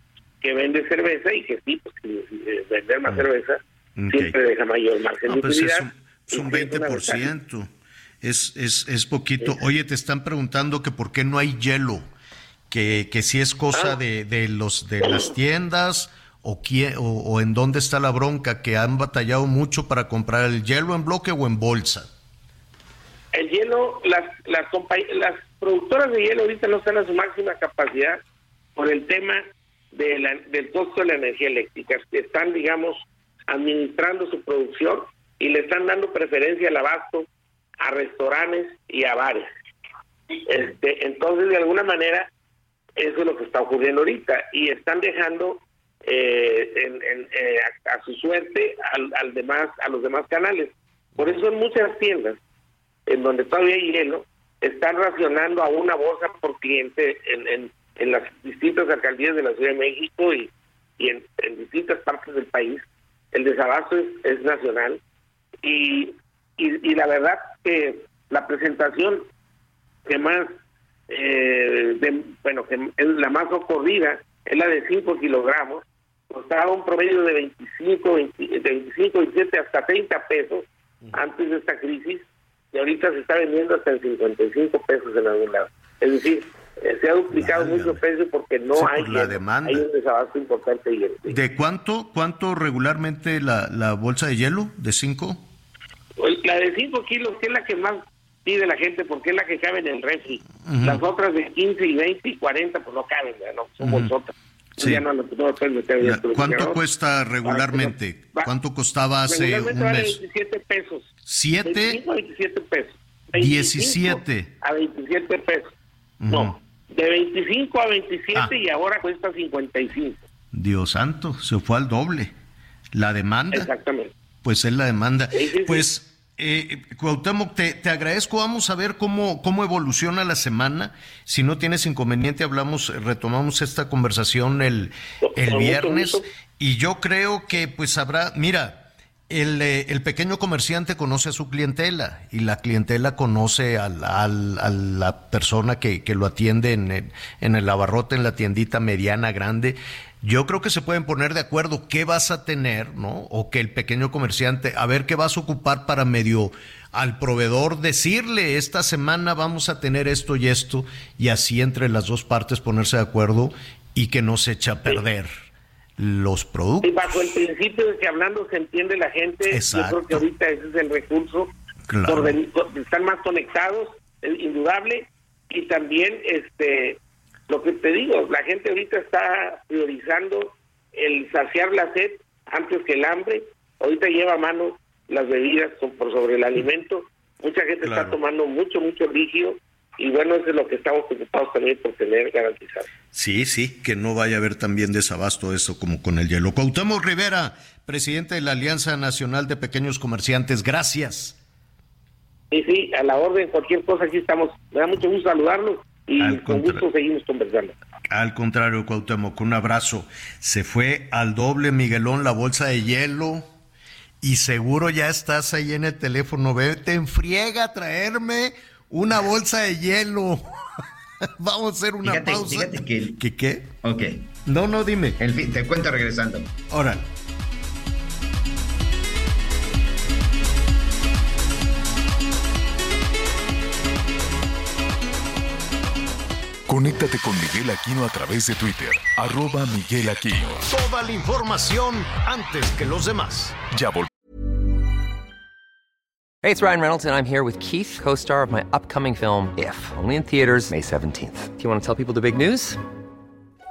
que vende cerveza y que sí, pues eh, vender más cerveza Ok. siempre deja mayor margen No, de pues es utilidad. un, es un es ventaja. 20%. Es, es, es poquito. Oye, te están preguntando que por qué no hay hielo, que, que si es cosa Ah. de, de los de las tiendas o, quién, o, o en dónde está la bronca, que han batallado mucho para comprar el hielo en bloque o en bolsa. El hielo, las, las, las productoras de hielo ahorita no están a su máxima capacidad por el tema de la- del costo de la energía eléctrica. Están, digamos, administrando su producción y le están dando preferencia al abasto a restaurantes y a bares. Este, entonces, de alguna manera, eso es lo que está ocurriendo ahorita y están dejando eh, en- eh, a, su suerte al, al demás a los demás canales. Por eso en muchas tiendas en donde todavía hay hielo están racionando a una bolsa por cliente en, en, en las distintas alcaldías de la Ciudad de México y, y en, en distintas partes del país. El desabasto es, es nacional y, y, y la verdad que la presentación que más, eh, de- bueno, que es la más ocurrida, es la de 5 kilogramos, costaba un promedio de 25, 20 de 25, 27 hasta 30 pesos antes de esta crisis, y ahorita se está vendiendo hasta en 55 pesos en algún lado. Es decir, eh, se ha duplicado mucho el precio porque no Sí, por hay la hielo, demanda. hay un desabasto importante de hielo. ¿De cuánto, cuánto regularmente la, la bolsa de hielo? ¿De 5? La de 5 kilos, que es la que más pide la gente, porque es la que cabe en el refri. Ujú. Las otras de 15 y 20 y 40, pues no caben, ya no, son Ujú. bolsotas. Sí. Ya no, no, no del ¿Cuánto cuesta regularmente? ¿Cuánto costaba hace Regularmente un vale mes? 27 pesos. ¿Siete? 25 a 27 pesos. 17. A 27 pesos. Ujú. No, de 25 a 27 Ah. y ahora cuesta 55. Dios santo, se fue al doble. La demanda. Exactamente. Pues es la demanda. Sí, sí. Pues, eh, Cuauhtémoc, te, te agradezco. Vamos a ver cómo, cómo evoluciona la semana. Si no tienes inconveniente, hablamos, retomamos esta conversación el, el viernes. Y yo creo que pues habrá, mira, el, eh, el pequeño comerciante conoce a su clientela y la clientela conoce al- al- a la persona que, que lo atiende en el, en el abarrote, en la tiendita mediana, grande. Yo creo que se pueden poner de acuerdo qué vas a tener, ¿no? O que el pequeño comerciante, a ver qué vas a ocupar para medio al proveedor decirle, esta semana vamos a tener esto y esto, y así entre las dos partes ponerse de acuerdo y que no se echa a perder los productos. Y bajo el principio de que hablando se entiende la gente, Exacto. yo creo que ahorita ese es el recurso. Claro. Por están más conectados, indudable, y también este lo que te digo, la gente ahorita está priorizando el saciar la sed antes que el hambre. Ahorita lleva a mano las bebidas por sobre el alimento. Mucha gente Claro. está tomando mucho, mucho líquido y bueno, eso es lo que estamos preocupados también por tener garantizado. Sí, sí, que no vaya a haber también desabasto eso como con el hielo. Cuauhtémoc Rivera, presidente de la Alianza Nacional de Pequeños Comerciantes, gracias. Sí, sí, a la orden, cualquier cosa, aquí estamos. Me da mucho gusto saludarlos y Al con contra- gusto seguimos conversando. Al contrario, Cuauhtémoc, un abrazo. Se fue al doble Miguelón la bolsa de hielo y seguro ya estás ahí en el teléfono. Vete en friega a traerme una bolsa de hielo. Vamos a hacer una Fíjate, pausa. fíjate que el- ¿Qué qué? Ok. No, no, dime. En fin, te cuento regresando. Ahora. Conéctate con Miguel Aquino a través de Twitter, arroba Miguel Aquino. Toda la información antes que los demás. Ya volvemos. Hey, it's Ryan Reynolds, and I'm here with Keith, co star of my upcoming film, If, only in theaters, May 17th. Do you want to tell people the big news?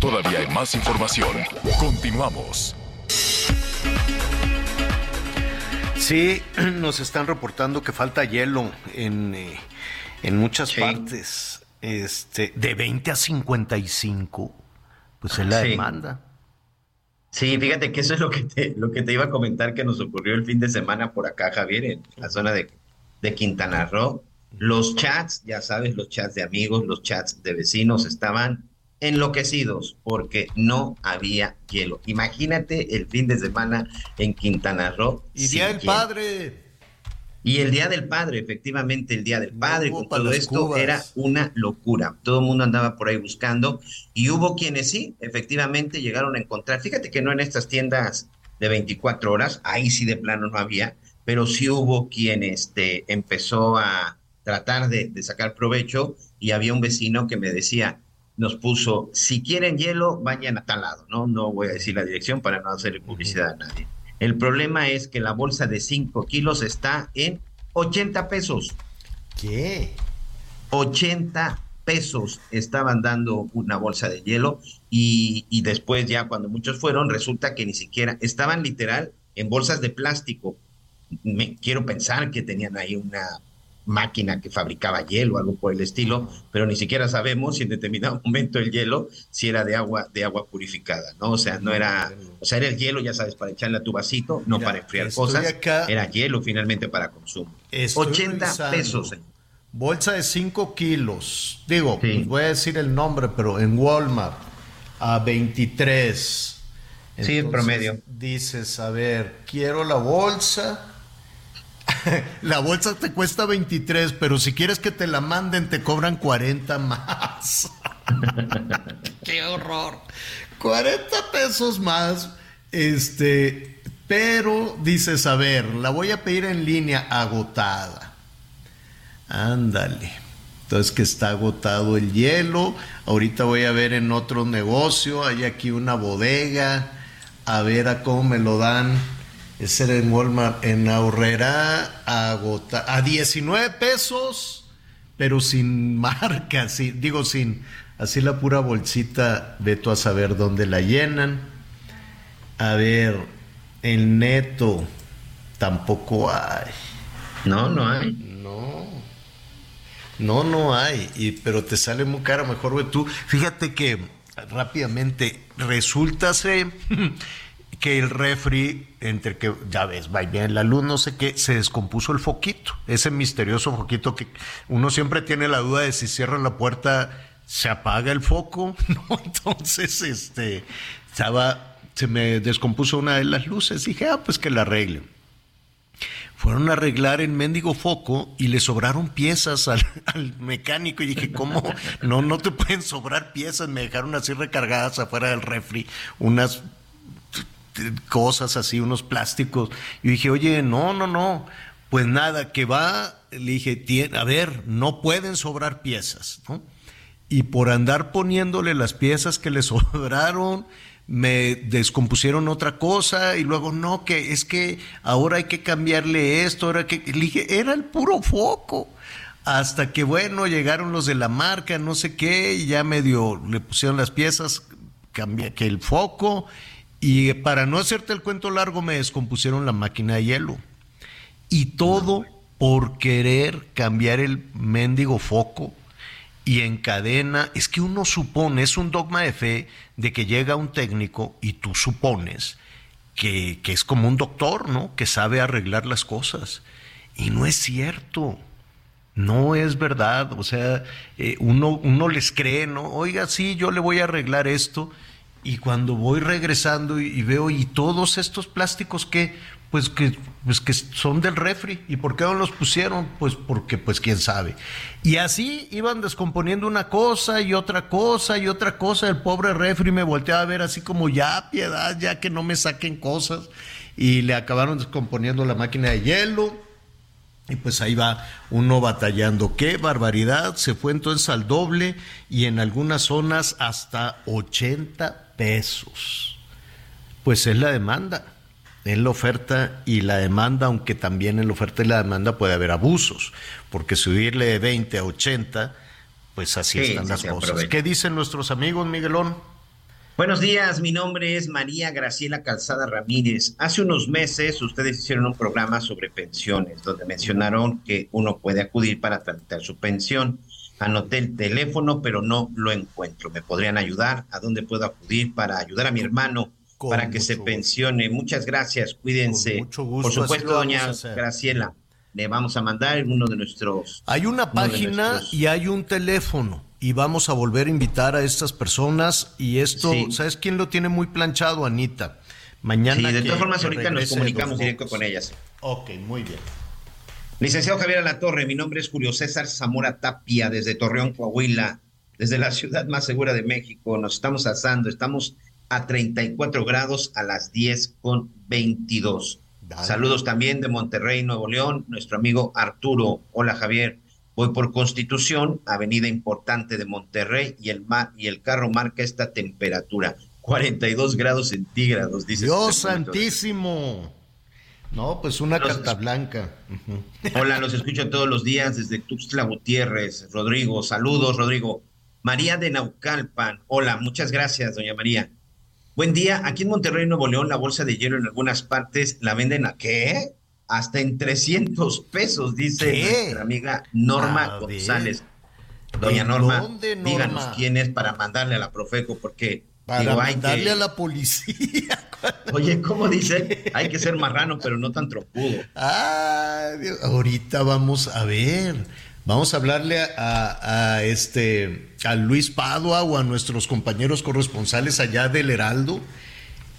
Todavía hay más información. Continuamos. Sí, nos están reportando que falta hielo en, eh, en muchas Sí. partes. Este, de 20 a 55, pues es la Sí. demanda. Sí, fíjate que eso es lo que te, lo que te iba a comentar que nos ocurrió el fin de semana por acá, Javier, en la zona de, de Quintana Roo. Los chats, ya sabes, los chats de amigos, los chats de vecinos estaban enloquecidos porque no había hielo. Imagínate el fin de semana en Quintana Roo. Y Día del hielo. Padre. Y el Día del Padre, efectivamente, el Día del Padre, con todo esto, cubas. era una locura. Todo el mundo andaba por ahí buscando y hubo quienes sí, efectivamente, llegaron a encontrar. Fíjate que no en estas tiendas de 24 horas, ahí sí de plano no había, pero sí hubo quien este, empezó a tratar de, de sacar provecho y había un vecino que me decía, nos puso, si quieren hielo, vayan a tal lado, ¿no? No voy a decir la dirección para no hacerle publicidad a nadie. El problema es que la bolsa de 5 kilos está en 80 pesos. ¿Qué? 80 pesos estaban dando una bolsa de hielo y, y después ya cuando muchos fueron resulta que ni siquiera estaban literal en bolsas de plástico. Me quiero pensar que tenían ahí una máquina que fabricaba hielo, algo por el estilo, pero ni siquiera sabemos si en determinado momento el hielo si era de agua de agua purificada, ¿no? O sea, no era, o sea, era el hielo, ya sabes, para echarle a tu vasito, no Mira, para enfriar cosas, acá- era hielo finalmente para consumo. Estoy 80 revisando. pesos. Bolsa de 5 kilos. Digo, Sí. pues voy a decir el nombre, pero en Walmart a 23. Sí, el promedio. Dices, a ver, quiero la bolsa. la bolsa te cuesta 23, pero si quieres que te la manden, te cobran 40 más. ¡Qué horror! 40 pesos más. Este, pero dices, a ver, la voy a pedir en línea agotada. Ándale. Entonces que está agotado el hielo. Ahorita voy a ver en otro negocio. Hay aquí una bodega. A ver a cómo me lo dan. Ese era en Walmart. En Ahorrera agota a 19 pesos. Pero sin marca. sin- digo, sin. Así la pura bolsita. Ve tú a saber dónde la llenan. A ver. El neto. Tampoco hay. No, no hay. No. No, no hay. Y, pero te sale muy caro. Mejor ve tú. Fíjate que rápidamente resulta ser que el refri, entre que, ya ves, va bien la luz, no sé qué, se descompuso el foquito. Ese misterioso foquito que uno siempre tiene la duda de si cierra la puerta, se apaga el foco. ¿no? Entonces, este, estaba, se me descompuso una de las luces. Dije, ah, pues que la arreglen fueron a arreglar el mendigo foco y le sobraron piezas al, al mecánico. Y dije, ¿cómo? No, no te pueden sobrar piezas. Me dejaron así recargadas afuera del refri, unas cosas así, unos plásticos. Y dije, oye, no, no, no. Pues nada, que va, le dije, a ver, no pueden sobrar piezas, ¿no? Y por andar poniéndole las piezas que le sobraron, me descompusieron otra cosa y luego no, que es que ahora hay que cambiarle esto, ahora que le dije, era el puro foco. Hasta que bueno, llegaron los de la marca, no sé qué, y ya medio le pusieron las piezas, cambié que el foco, y para no hacerte el cuento largo, me descompusieron la máquina de hielo. Y todo por querer cambiar el mendigo foco y en cadena. Es que uno supone, es un dogma de fe de que llega un técnico y tú supones que, que es como un doctor, ¿no? Que sabe arreglar las cosas. Y no es cierto. No es verdad, o sea, eh, uno, uno les cree, ¿no? Oiga, sí, yo le voy a arreglar esto, y cuando voy regresando y, veo, y todos estos plásticos que, pues que, pues que son del refri, ¿y por qué no los pusieron? Pues porque, pues quién sabe. Y así iban descomponiendo una cosa y otra cosa y otra cosa, el pobre refri me volteaba a ver así como ya, piedad, ya que no me saquen cosas, y le acabaron descomponiendo la máquina de hielo y pues ahí va uno batallando. Qué barbaridad, se fue entonces al doble y en algunas zonas hasta 80 pesos. Pues es la demanda, es la oferta y la demanda, aunque también en la oferta y la demanda puede haber abusos, porque subirle de 20 a 80, pues así están las cosas. ¿Qué dicen nuestros amigos, Miguelón? Buenos días, mi nombre es María Graciela Calzada Ramírez. Hace unos meses ustedes hicieron un programa sobre pensiones, donde mencionaron que uno puede acudir para tramitar su pensión. Anoté el teléfono, pero no lo encuentro. ¿Me podrían ayudar? ¿A dónde puedo acudir para ayudar a mi hermano para que se pensione? Muchas gracias, cuídense. Por supuesto, doña Graciela, le vamos a mandar uno de nuestros... Hay una página y hay un teléfono y vamos a volver a invitar a estas personas y esto, ¿sabes quién lo tiene muy planchado, Anita? Mañana. Sí, de todas formas ahorita nos comunicamos directo con ellas. Ok, muy bien. Licenciado Javier Alatorre, mi nombre es Julio César Zamora Tapia, desde Torreón, Coahuila, desde la ciudad más segura de México. Nos estamos asando, estamos a 34 grados a las 10 con 22. Saludos también de Monterrey, Nuevo León, nuestro amigo Arturo. Hola Javier. Voy por Constitución, avenida importante de Monterrey, y el, y el carro marca esta temperatura, 42 grados centígrados, dice. Dios santísimo. No, pues una carta blanca. Hola, los escucho todos los días desde Tuxtla Gutiérrez. Rodrigo, saludos, Rodrigo. María de Naucalpan, hola, muchas gracias, doña María. Buen día, aquí en Monterrey, Nuevo León, la bolsa de hielo en algunas partes la venden a qué? hasta en 300 pesos, dice nuestra amiga Norma González. Doña Norma, díganos quién es para mandarle a la Profeco, porque para mandarle a la policía. Oye, ¿cómo dice? Hay que ser marrano, pero no tan tropudo. Ah, ahorita vamos a ver. Vamos a hablarle a, a, este a Luis Padua o a nuestros compañeros corresponsales allá del Heraldo.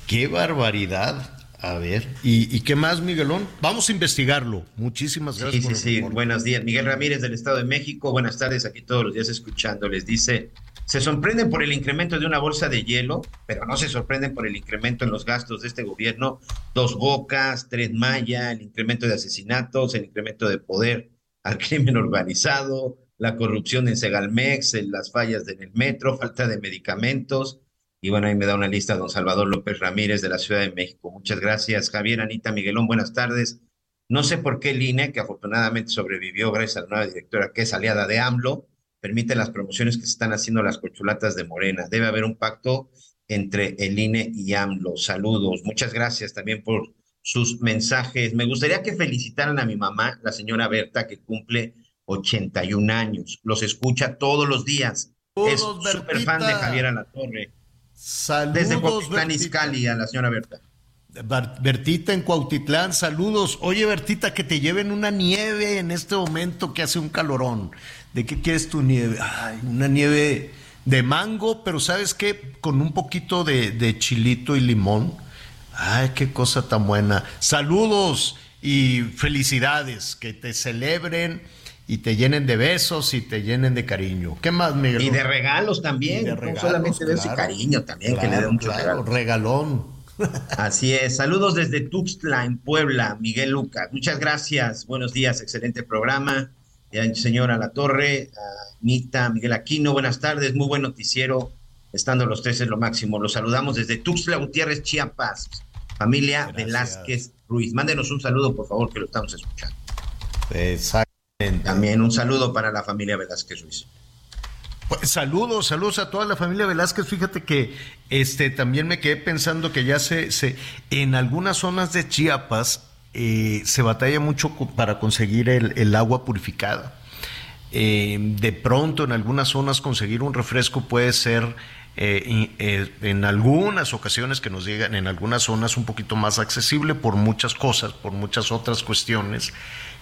Qué barbaridad. A ver, ¿Y, qué más, Miguelón? Vamos a investigarlo. Muchísimas gracias. Sí, sí, sí. Buenos días. Miguel Ramírez del Estado de México. Buenas tardes, aquí todos los días escuchando. Les dice, se sorprenden por el incremento de una bolsa de hielo, pero no se sorprenden por el incremento en los gastos de este gobierno. Dos Bocas, Tres Maya, el incremento de asesinatos, el incremento de poder al crimen organizado, la corrupción en Segalmex, las fallas en el metro, falta de medicamentos y bueno, ahí me da una lista don Salvador López Ramírez de la Ciudad de México. Muchas gracias, Javier, Anita, Miguelón, buenas tardes. No sé por qué el que afortunadamente sobrevivió gracias a la nueva directora que es aliada de AMLO, permite las promociones que se están haciendo las cochulatas de Morena. Debe haber un pacto entre el INE y AMLO. Saludos. Muchas gracias también por sus mensajes. Me gustaría que felicitaran a mi mamá, la señora Berta, que cumple 81 años. Los escucha todos los días. es súper fan de Javier Alatorre. Saludos. Desde Cuautitlán, Izcalli, a la señora Berta. Bertita en Cuautitlán, saludos. Oye, Bertita, que te lleven una nieve en este momento que hace un calorón. ¿De qué quieres tu nieve? Ay, una nieve de mango, pero ¿sabes qué? Con un poquito de, de chilito y limón. Ay, qué cosa tan buena. Saludos y felicidades, que te celebren y te llenen de besos y te llenen de cariño. ¿Qué más, Miguel? Y de regalos también. de regalos, no solamente de ese cariño también, que le dé mucho regalo. Regalón. Así es. Saludos desde Tuxtla, en Puebla, Miguel Lucas. Muchas gracias. Buenos días. Excelente programa. Señora La Torre, Anita, Miguel Aquino, buenas tardes. Muy buen noticiero. Estando los tres es lo máximo. Los saludamos desde Tuxtla Gutiérrez, Chiapas. Familia Velázquez Ruiz. Mándenos un saludo, por favor, que lo estamos escuchando. Exactamente. También un saludo para la familia Velázquez Ruiz. Pues, saludos, saludos a toda la familia Velázquez. Fíjate que este también me quedé pensando que ya se, se en algunas zonas de Chiapas eh, se batalla mucho para conseguir el, agua purificada. Eh, de pronto en algunas zonas conseguir un refresco puede ser eh, en algunas ocasiones que nos llegan en algunas zonas un poquito más accesible por muchas cosas, por muchas otras cuestiones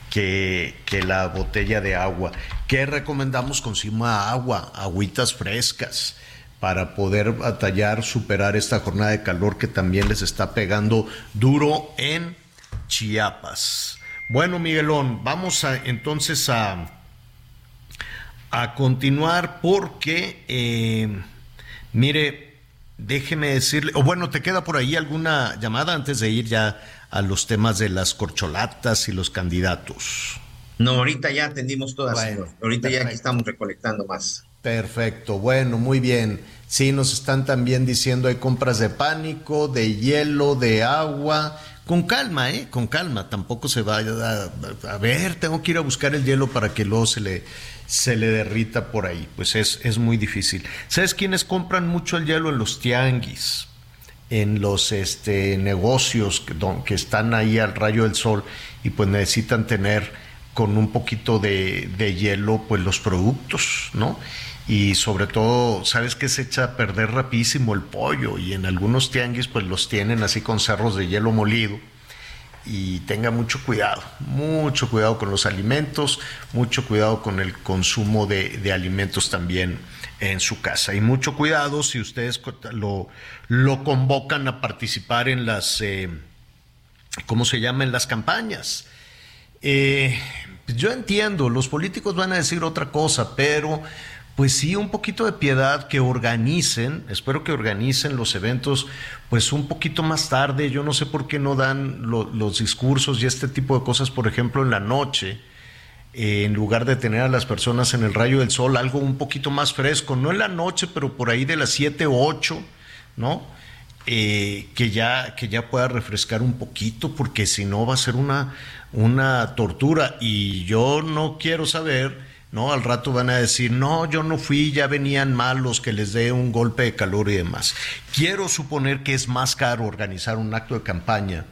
que, la botella de agua. ¿Qué recomendamos? Consuma agua, agüitas frescas para poder batallar, superar esta jornada de calor que también les está pegando duro en Chiapas. Bueno, Miguelón, vamos a, entonces a, a continuar porque, eh, mire, déjeme decirle, o bueno, ¿te queda por ahí alguna llamada antes de ir ya a los temas de las corcholatas y los candidatos. No, ahorita ya atendimos todas. ahorita ya aquí estamos recolectando más. Perfecto, bueno, muy bien. Sí, nos están también diciendo hay compras de pánico, de hielo, de agua. Con calma, ¿eh? Con calma. Tampoco se vaya a, a, ver, tengo que ir a buscar el hielo para que luego se le, se le derrita por ahí. Pues es, es muy difícil. ¿Sabes quiénes compran mucho el hielo en los tianguis? en los este, negocios que, que, están ahí al rayo del sol y pues necesitan tener con un poquito de, hielo pues los productos, ¿no? Y sobre todo, ¿sabes que se echa a perder rapidísimo el pollo? Y en algunos tianguis pues los tienen así con cerros de hielo molido y tenga mucho cuidado, mucho cuidado con los alimentos, mucho cuidado con el consumo de, de alimentos también en su casa. Y mucho cuidado si ustedes lo, lo convocan a participar en las, eh, ¿cómo se llama?, en las campañas. Eh, yo entiendo, los políticos van a decir otra cosa, pero pues sí, un poquito de piedad, que organicen, espero que organicen los eventos, pues un poquito más tarde, yo no sé por qué no dan los discursos y este tipo de cosas, por ejemplo, en la noche, eh, en lugar de tener a las personas en el rayo del sol, algo un poquito más fresco, no en la noche, pero por ahí de las 7 o 8, ¿no? Eh, que, ya, que ya pueda refrescar un poquito, porque si no va a ser una, una tortura. Y yo no quiero saber, ¿no? Al rato van a decir, no, yo no fui, ya venían malos, que les dé un golpe de calor y demás. Quiero suponer que es más caro organizar un acto de campaña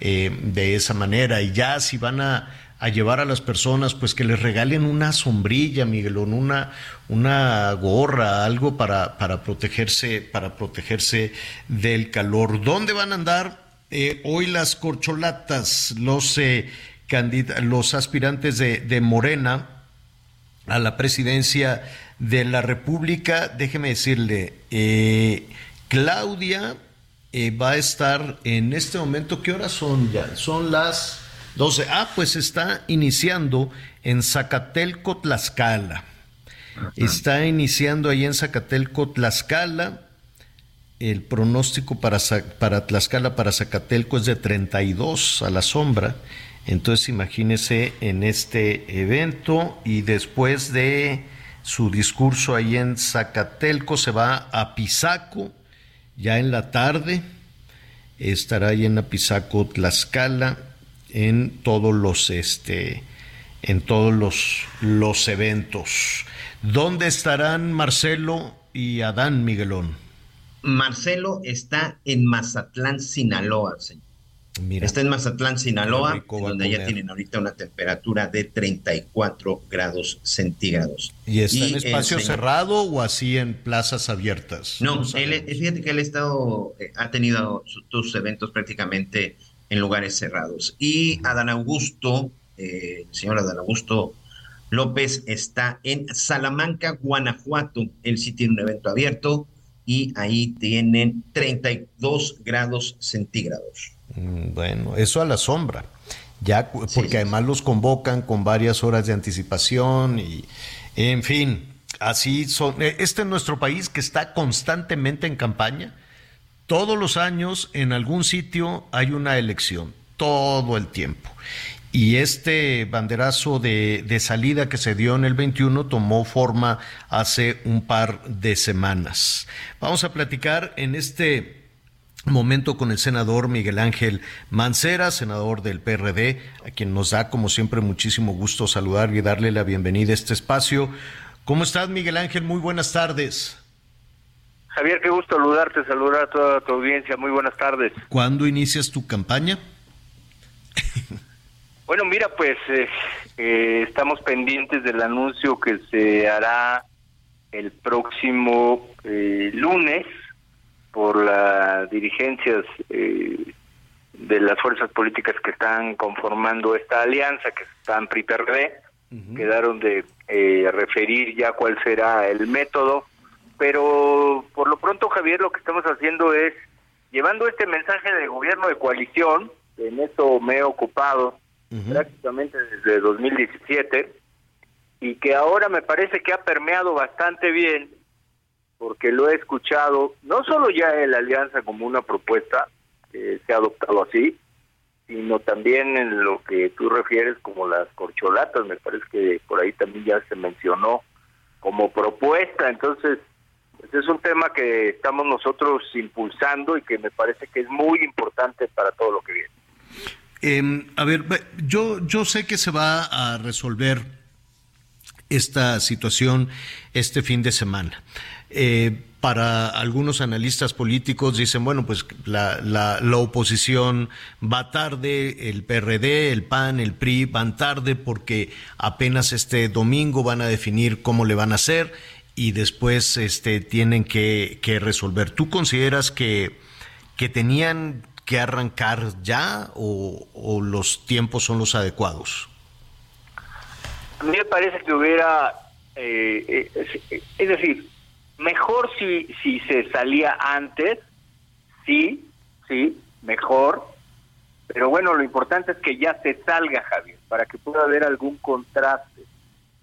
eh, de esa manera, y ya si van a llevar a las personas, pues que les regalen una sombrilla, Miguelón, una, una gorra, algo para, para, protegerse, para protegerse del calor. ¿Dónde van a andar eh, hoy las corcholatas, los, eh, los aspirantes de, de Morena a la presidencia de la República? Déjeme decirle, eh, Claudia va a estar en este momento, ¿qué horas son ya? Son las 12. Ah, pues está iniciando en Zacatelco, Tlaxcala. Está iniciando ahí en Zacatelco, Tlaxcala. El pronóstico para, para Tlaxcala, para Zacatelco es de 32 a la sombra. Entonces imagínese en este evento y después de su discurso ahí en Zacatelco se va a Pisaco, ya en la tarde. Estará ahí en Apizaco, Tlaxcala en todos los este en todos los, los eventos. ¿Dónde estarán Marcelo y Adán Miguelón? Marcelo está en Mazatlán, Sinaloa, señor. Mira, está en Mazatlán, Sinaloa, donde ya tienen ahorita una temperatura de 34 grados centígrados. ¿Y está en espacio cerrado o así en plazas abiertas? No, él, fíjate que él ha estado, eh, ha tenido sus eventos prácticamente en lugares cerrados. Y Adán Augusto, eh, el señor Adán Augusto López está en Salamanca, Guanajuato. Él sí tiene un evento abierto y ahí tienen 32 grados centígrados. Mm, bueno, eso a la sombra. Ya, porque además los convocan con varias horas de anticipación y, en fin, así son. Eh, este es nuestro país que está constantemente en campaña Todos los años en algún sitio hay una elección, todo el tiempo. Y este banderazo de, de, salida que se dio en el 21 tomó forma hace un par de semanas. Vamos a platicar en este momento con el senador Miguel Ángel Mancera, senador del PRD, a quien nos da como siempre muchísimo gusto saludar y darle la bienvenida a este espacio. ¿Cómo estás Miguel Ángel? Muy buenas tardes. Javier, qué gusto saludarte, saludar a toda tu audiencia. Muy buenas tardes. ¿Cuándo inicias tu campaña? bueno, mira, pues eh, eh, estamos pendientes del anuncio que se hará el próximo eh, lunes por las dirigencias eh, de las fuerzas políticas que están conformando esta alianza, que están PRI-PRD, quedaron de eh, referir ya cuál será el método, pero por lo pronto, Javier, lo que estamos haciendo es llevando este mensaje de gobierno de coalición, en eso me he ocupado prácticamente desde 2017, y que ahora me parece que ha permeado bastante bien porque lo he escuchado, no solo ya en la alianza como una propuesta, que se ha adoptado así, sino también en lo que tú refieres como las corcholatas, me parece que por ahí también ya se mencionó como propuesta, entonces pues es un tema que estamos nosotros impulsando y que me parece que es muy importante para todo lo que viene. Eh, a ver, yo, yo sé que se va a resolver esta situación este fin de semana. Eh, para algunos analistas políticos dicen, bueno, pues la, la, la, oposición va tarde, el PRD, el PAN, el PRI van tarde porque apenas este domingo van a definir cómo le van a hacer y después este, tienen que, que resolver. ¿Tú consideras que, que tenían que arrancar ya o, los tiempos son los adecuados? A mí me parece que hubiera, eh, es, es decir, mejor si, si se salía antes, sí, sí, mejor, pero bueno, lo importante es que ya se salga, Javier, para que pueda haber algún contraste.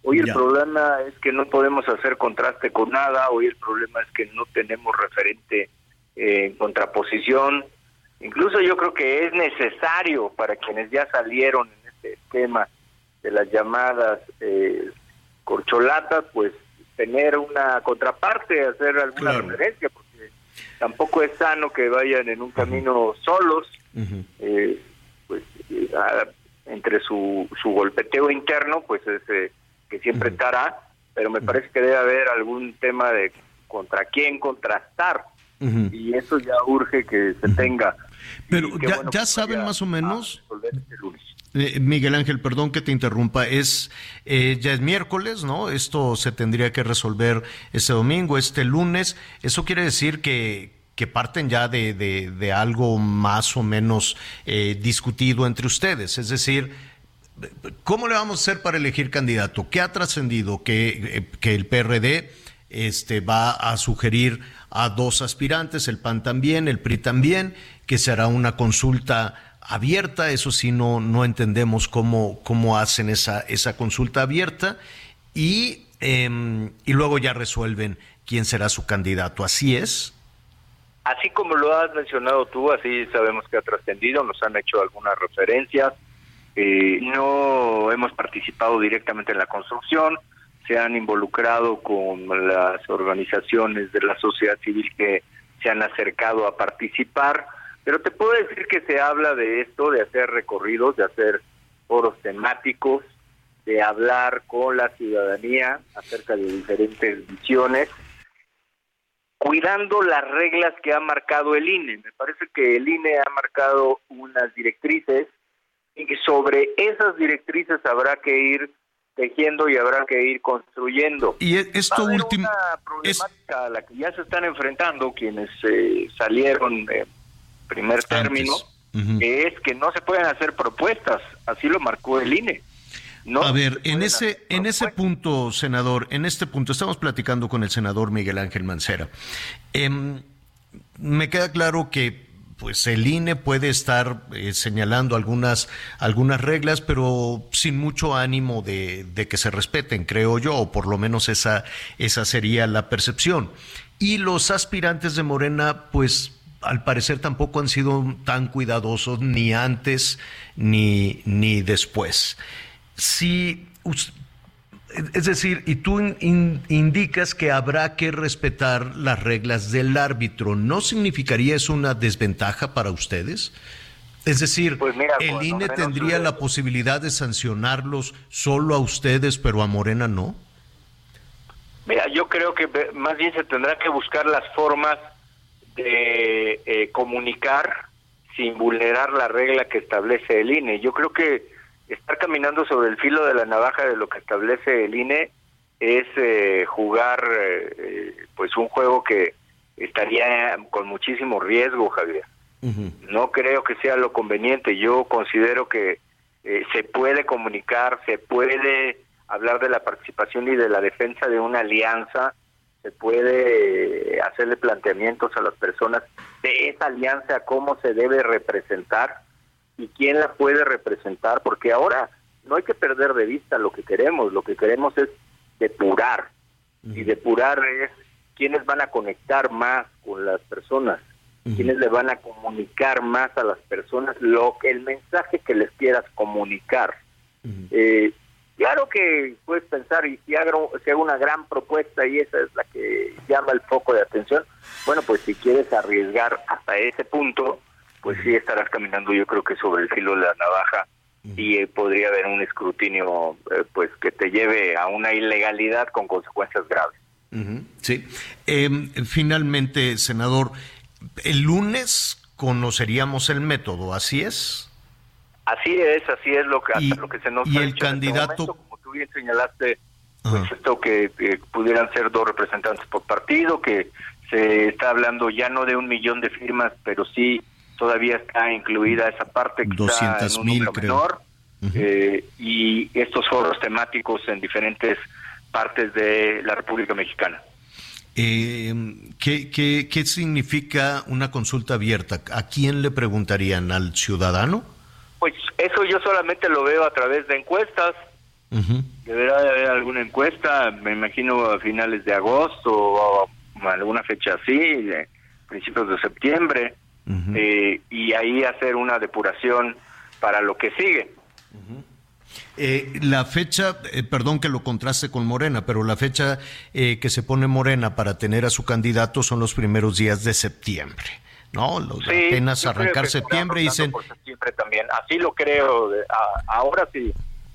Hoy el ya. problema es que no podemos hacer contraste con nada, hoy el problema es que no tenemos referente eh, en contraposición, incluso yo creo que es necesario para quienes ya salieron en este esquema de las llamadas eh, corcholatas, pues tener una contraparte, hacer alguna claro. referencia, porque tampoco es sano que vayan en un camino solos, eh, pues eh, a, entre su, su golpeteo interno, pues es eh, que siempre estará, pero me parece que debe haber algún tema de contra quién contrastar, y eso ya urge que se tenga. Pero ya, bueno, ya saben más o menos... Eh, Miguel Ángel, perdón que te interrumpa, es eh, ya es miércoles, ¿no? Esto se tendría que resolver este domingo, este lunes. Eso quiere decir que, que parten ya de, de, de, algo más o menos eh, discutido entre ustedes. Es decir, ¿cómo le vamos a hacer para elegir candidato? ¿Qué ha trascendido? Que, que el PRD este, va a sugerir a dos aspirantes, el PAN también, el PRI también, que se hará una consulta abierta, eso sí no, no entendemos cómo, cómo hacen esa, esa consulta abierta y, eh, y luego ya resuelven quién será su candidato. ¿Así es? Así como lo has mencionado tú, así sabemos que ha trascendido, nos han hecho algunas referencias, eh, no hemos participado directamente en la construcción, se han involucrado con las organizaciones de la sociedad civil que se han acercado a participar, pero te puedo decir que se habla de esto, de hacer recorridos, de hacer foros temáticos, de hablar con la ciudadanía acerca de diferentes visiones, cuidando las reglas que ha marcado el INE. Me parece que el INE ha marcado unas directrices y que sobre esas directrices habrá que ir tejiendo y habrá que ir construyendo. Y esto último una problemática es... a la que ya se están enfrentando quienes eh, salieron eh, primer término, uh -huh. es que no se pueden hacer propuestas, así lo marcó el INE. No a ver, en ese, en ese punto, senador, en este punto, estamos platicando con el senador Miguel Ángel Mancera. Eh, me queda claro que pues el INE puede estar eh, señalando algunas, algunas reglas, pero sin mucho ánimo de, de, que se respeten, creo yo, o por lo menos esa, esa sería la percepción. Y los aspirantes de Morena, pues al parecer tampoco han sido tan cuidadosos ni antes ni, ni después. Si, es decir, y tú indicas que habrá que respetar las reglas del árbitro, ¿no significaría eso una desventaja para ustedes? Es decir, Pues mira, ¿el INE tendría la posibilidad de sancionarlos solo a ustedes, pero a Morena no? Mira, yo creo que más bien se tendrá que buscar las formas de eh, comunicar sin vulnerar la regla que establece el INE. Yo creo que estar caminando sobre el filo de la navaja de lo que establece el INE es eh, jugar eh, pues un juego que estaría con muchísimo riesgo, Javier. No creo que sea lo conveniente. Yo considero que eh, se puede comunicar, se puede hablar de la participación y de la defensa de una alianza, se puede eh, hacerle planteamientos a las personas de esa alianza, cómo se debe representar y quién la puede representar, porque ahora no hay que perder de vista lo que queremos, lo que queremos es depurar, y depurar es quiénes van a conectar más con las personas, quiénes le van a comunicar más a las personas lo que el mensaje que les quieras comunicar. Eh, claro que puedes pensar, y si hago, si hago una gran propuesta y esa es la que llama el foco de atención, bueno, pues si quieres arriesgar hasta ese punto, pues sí estarás caminando yo creo que sobre el filo de la navaja y eh, podría haber un escrutinio eh, pues que te lleve a una ilegalidad con consecuencias graves. Sí. Em, finalmente, senador, el lunes conoceríamos el método, ¿así es? Así es, así es lo que, Y- lo que se nos y ha el este candidato- momento, como tú bien señalaste, pues esto que, pudieran ser dos representantes por partido, que se está hablando ya no de un millón de firmas, pero sí todavía está incluida esa parte que está en un 200,000, número creo. menor, eh, y estos foros temáticos en diferentes partes de la República Mexicana. Em, ¿qué, qué, qué significa una consulta abierta? ¿A quién le preguntarían? ¿Al ciudadano? Pues eso yo solamente lo veo a través de encuestas. Deberá de haber alguna encuesta, me imagino a finales de agosto o alguna fecha así, de principios de septiembre, eh, y ahí hacer una depuración para lo que sigue. Eh, la fecha, eh, perdón que lo contraste con Morena, pero la fecha eh, que se pone Morena para tener a su candidato son los primeros días de septiembre, ¿no? Los- Sí, apenas arrancar septiembre dicen, por septiembre también, así lo creo, a- ahora sí,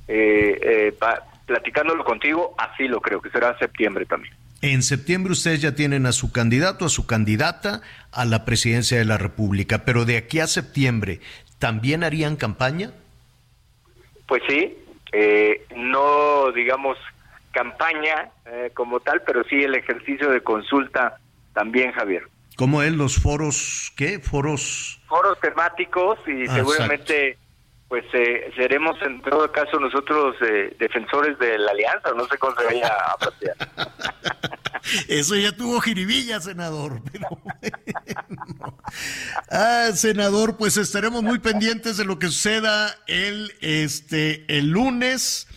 eh, eh, pa- platicándolo contigo, así lo creo, que será septiembre también. en septiembre ustedes ya tienen a su candidato, a su candidata a la presidencia de la República, pero de aquí a septiembre, ¿también harían campaña? Pues sí, eh, no digamos campaña eh, como tal, pero sí el ejercicio de consulta también, Javier. ¿Cómo es los foros, qué? Foros... Foros temáticos y Ah, seguramente pues eh, seremos en todo caso nosotros eh, defensores de la alianza, no sé cómo se vaya a plantear. Eso ya tuvo jiribilla, senador. Pero bueno. Ah, senador, pues estaremos muy pendientes de lo que suceda el, este, el lunes.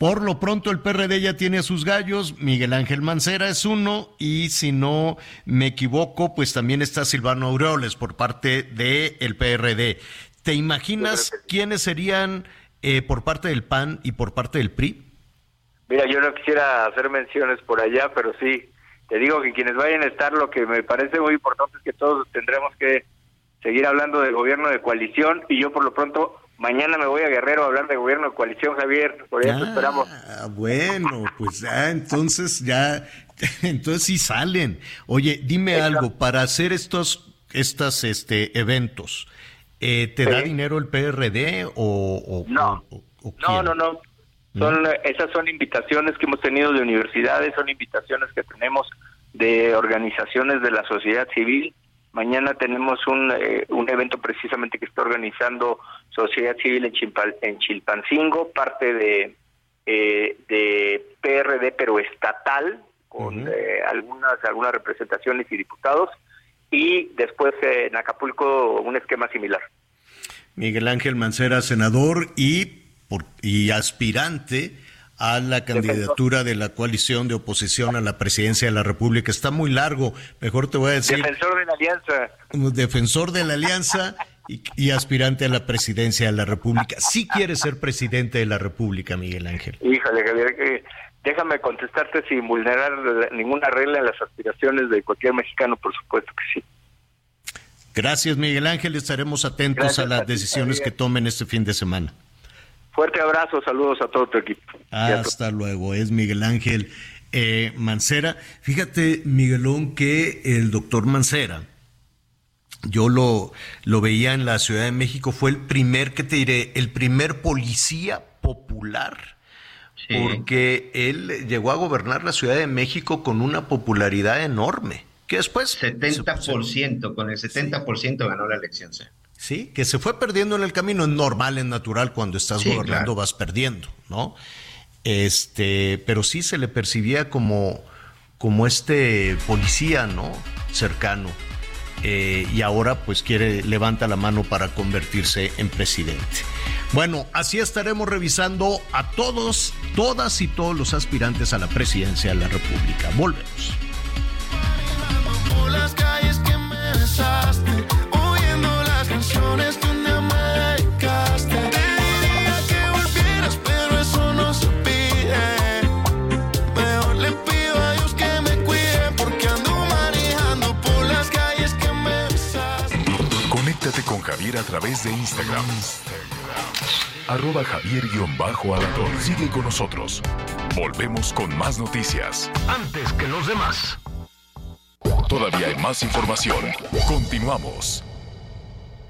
Por lo pronto el PRD ya tiene a sus gallos, Miguel Ángel Mancera es uno y si no me equivoco, pues también está Silvano Aureoles por parte del el PRD. ¿Te imaginas quiénes serían eh, por parte del PAN y por parte del PRI? Mira, yo no quisiera hacer menciones por allá, pero sí, te digo que quienes vayan a estar, lo que me parece muy importante es que todos tendremos que seguir hablando del gobierno de coalición y yo por lo pronto mañana me voy a Guerrero a hablar de gobierno de coalición, Javier, por eso esperamos. Ah, bueno, pues ya entonces ya, entonces sí salen. Oye, dime algo, para hacer estos, estas, este, eventos, eh, ¿te da dinero el PRD o, o- No. o- o No, no, no. Son, eh, esas son invitaciones que hemos tenido de universidades, son invitaciones que tenemos de organizaciones de la sociedad civil. Mañana tenemos un, eh, un evento precisamente que está organizando Sociedad Civil en, Chilpa- en Chilpancingo, parte de, eh, de PRD, pero estatal, con eh, algunas, algunas representaciones y diputados. Y después eh, en Acapulco un esquema similar. Miguel Ángel Mancera, senador y, por- y aspirante a la candidatura de la coalición de oposición a la presidencia de la República. Está muy largo, mejor te voy a decir. Defensor de la alianza. Defensor de la alianza y, y aspirante a la presidencia de la República. Sí quiere ser presidente de la República, Miguel Ángel. Híjole, Javier, que déjame contestarte sin vulnerar ninguna regla en las aspiraciones de cualquier mexicano, por supuesto que sí. Gracias, Miguel Ángel. Estaremos atentos Gracias a las a ti, decisiones Javier. que tomen este fin de semana. Fuerte abrazo, saludos a todo tu equipo. Hasta luego. Es Miguel Ángel eh, Mancera. Fíjate, Miguelón, que el doctor Mancera, yo lo, lo veía en la Ciudad de México, fue el primer, que te diré? El primer policía popular. Porque él llegó a gobernar la Ciudad de México con una popularidad enorme. Que después. 70%, con el 70% ganó la elección. sí. Sí, que se fue perdiendo en el camino, es normal, es natural, cuando estás Sí, gobernando claro. vas perdiendo, ¿no? Este, pero sí se le percibía como, como este policía, ¿no? Cercano. Eh, y ahora pues quiere, levanta la mano para convertirse en presidente. Bueno, así estaremos revisando a todos, todas y todos los aspirantes a la presidencia de la República. Volvemos. Por las calles que me a Dios que me cuide, porque ando manejando por las calles que me besaste. Conéctate con Javier a través de Instagram. Arroba Javier-Alador. Sigue con nosotros. Volvemos con más noticias. Antes que los demás. Todavía hay más información. Continuamos.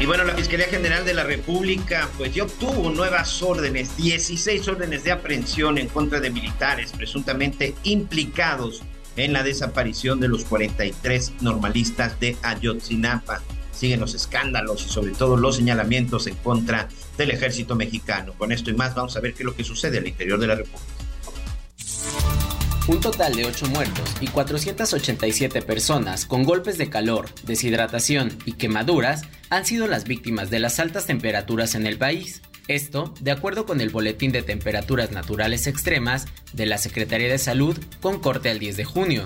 Y bueno, la Fiscalía General de la República pues ya obtuvo nuevas órdenes, 16 órdenes de aprehensión en contra de militares presuntamente implicados en la desaparición de los 43 normalistas de Ayotzinapa. Siguen los escándalos y sobre todo los señalamientos en contra del ejército mexicano. Con esto y más vamos a ver qué es lo que sucede al interior de la República. Un total de 8 muertos y 487 personas con golpes de calor, deshidratación y quemaduras han sido las víctimas de las altas temperaturas en el país. Esto, de acuerdo con el Boletín de Temperaturas Naturales Extremas de la Secretaría de Salud con corte al 10 de junio.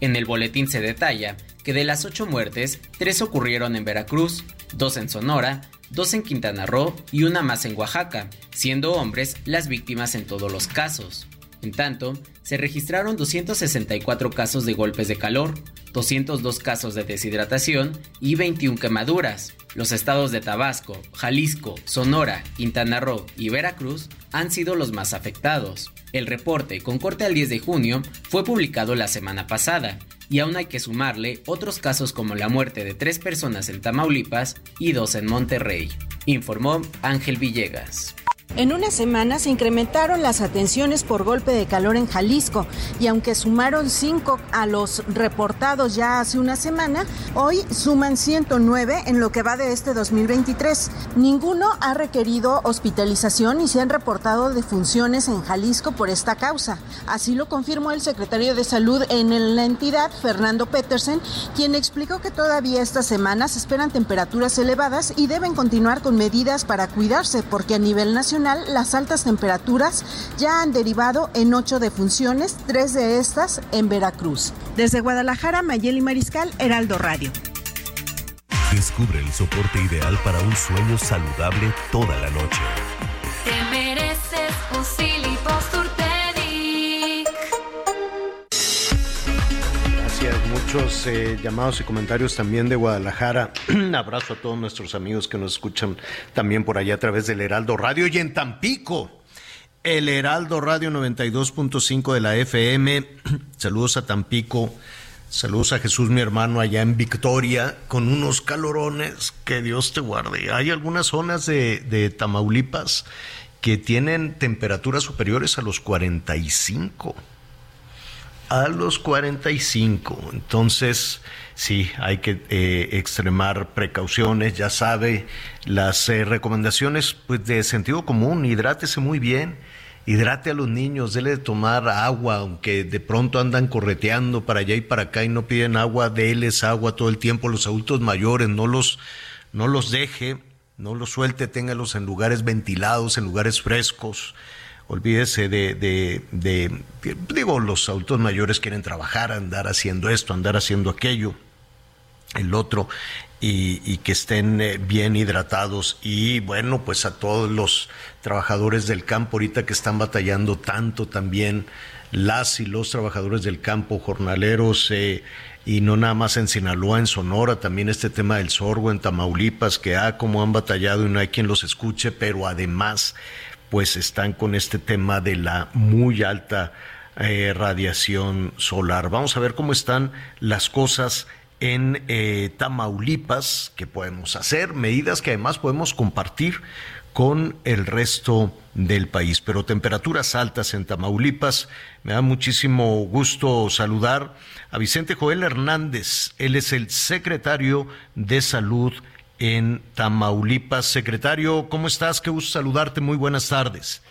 En el boletín se detalla que de las 8 muertes, 3 ocurrieron en Veracruz, 2 en Sonora, 2 en Quintana Roo y una más en Oaxaca, siendo hombres las víctimas en todos los casos. En tanto, se registraron 264 casos de golpes de calor, 202 casos de deshidratación y 21 quemaduras. Los estados de Tabasco, Jalisco, Sonora, Quintana Roo y Veracruz han sido los más afectados. El reporte, con corte al 10 de junio, fue publicado la semana pasada, y aún hay que sumarle otros casos como la muerte de tres personas en Tamaulipas y dos en Monterrey, informó Ángel Villegas. En una semana se incrementaron las atenciones por golpe de calor en Jalisco y aunque sumaron cinco a los reportados ya hace una semana, hoy suman 109 en lo que va de este 2023. Ninguno ha requerido hospitalización y se han reportado defunciones en Jalisco por esta causa. Así lo confirmó el secretario de Salud en la entidad, Fernando Petersen, quien explicó que todavía estas semanas se esperan temperaturas elevadas y deben continuar con medidas para cuidarse porque a nivel nacional las altas temperaturas ya han derivado en ocho defunciones, tres de estas en Veracruz. Desde Guadalajara, Mayeli Mariscal, Heraldo Radio. Descubre el soporte ideal para un sueño saludable toda la noche. Te mereces muchos eh, llamados y comentarios también de Guadalajara. Un abrazo a todos nuestros amigos que nos escuchan también por allá a través del Heraldo Radio y en Tampico. El Heraldo Radio 92.5 de la FM. Saludos a Tampico. Saludos a Jesús, mi hermano, allá en Victoria, con unos calorones. Que Dios te guarde. Hay algunas zonas de, de Tamaulipas que tienen temperaturas superiores a los 45. A los 45. Entonces, sí, hay que eh, extremar precauciones, ya sabe, las eh, recomendaciones pues, de sentido común, hidrátese muy bien, hidrate a los niños, dele de tomar agua, aunque de pronto andan correteando para allá y para acá y no piden agua, déles agua todo el tiempo, los adultos mayores, no los, no los deje, no los suelte, téngalos en lugares ventilados, en lugares frescos olvídese de, de, digo, los adultos mayores quieren trabajar, andar haciendo esto, andar haciendo aquello, el otro, y, y que estén eh, bien hidratados. Y bueno, pues a todos los trabajadores del campo ahorita que están batallando tanto también, las y los trabajadores del campo, jornaleros, eh, y no nada más en Sinaloa, en Sonora, también este tema del sorgo en Tamaulipas, que ah, como han batallado y no hay quien los escuche, pero además pues están con este tema de la muy alta eh, radiación solar. Vamos a ver cómo están las cosas en eh, Tamaulipas, que podemos hacer, medidas que además podemos compartir con el resto del país. Pero temperaturas altas en Tamaulipas. Me da muchísimo gusto saludar a Vicente Joel Hernández. Él es el secretario de Salud en Tamaulipas. Secretario, ¿cómo estás? Qué gusto saludarte. Muy buenas tardes.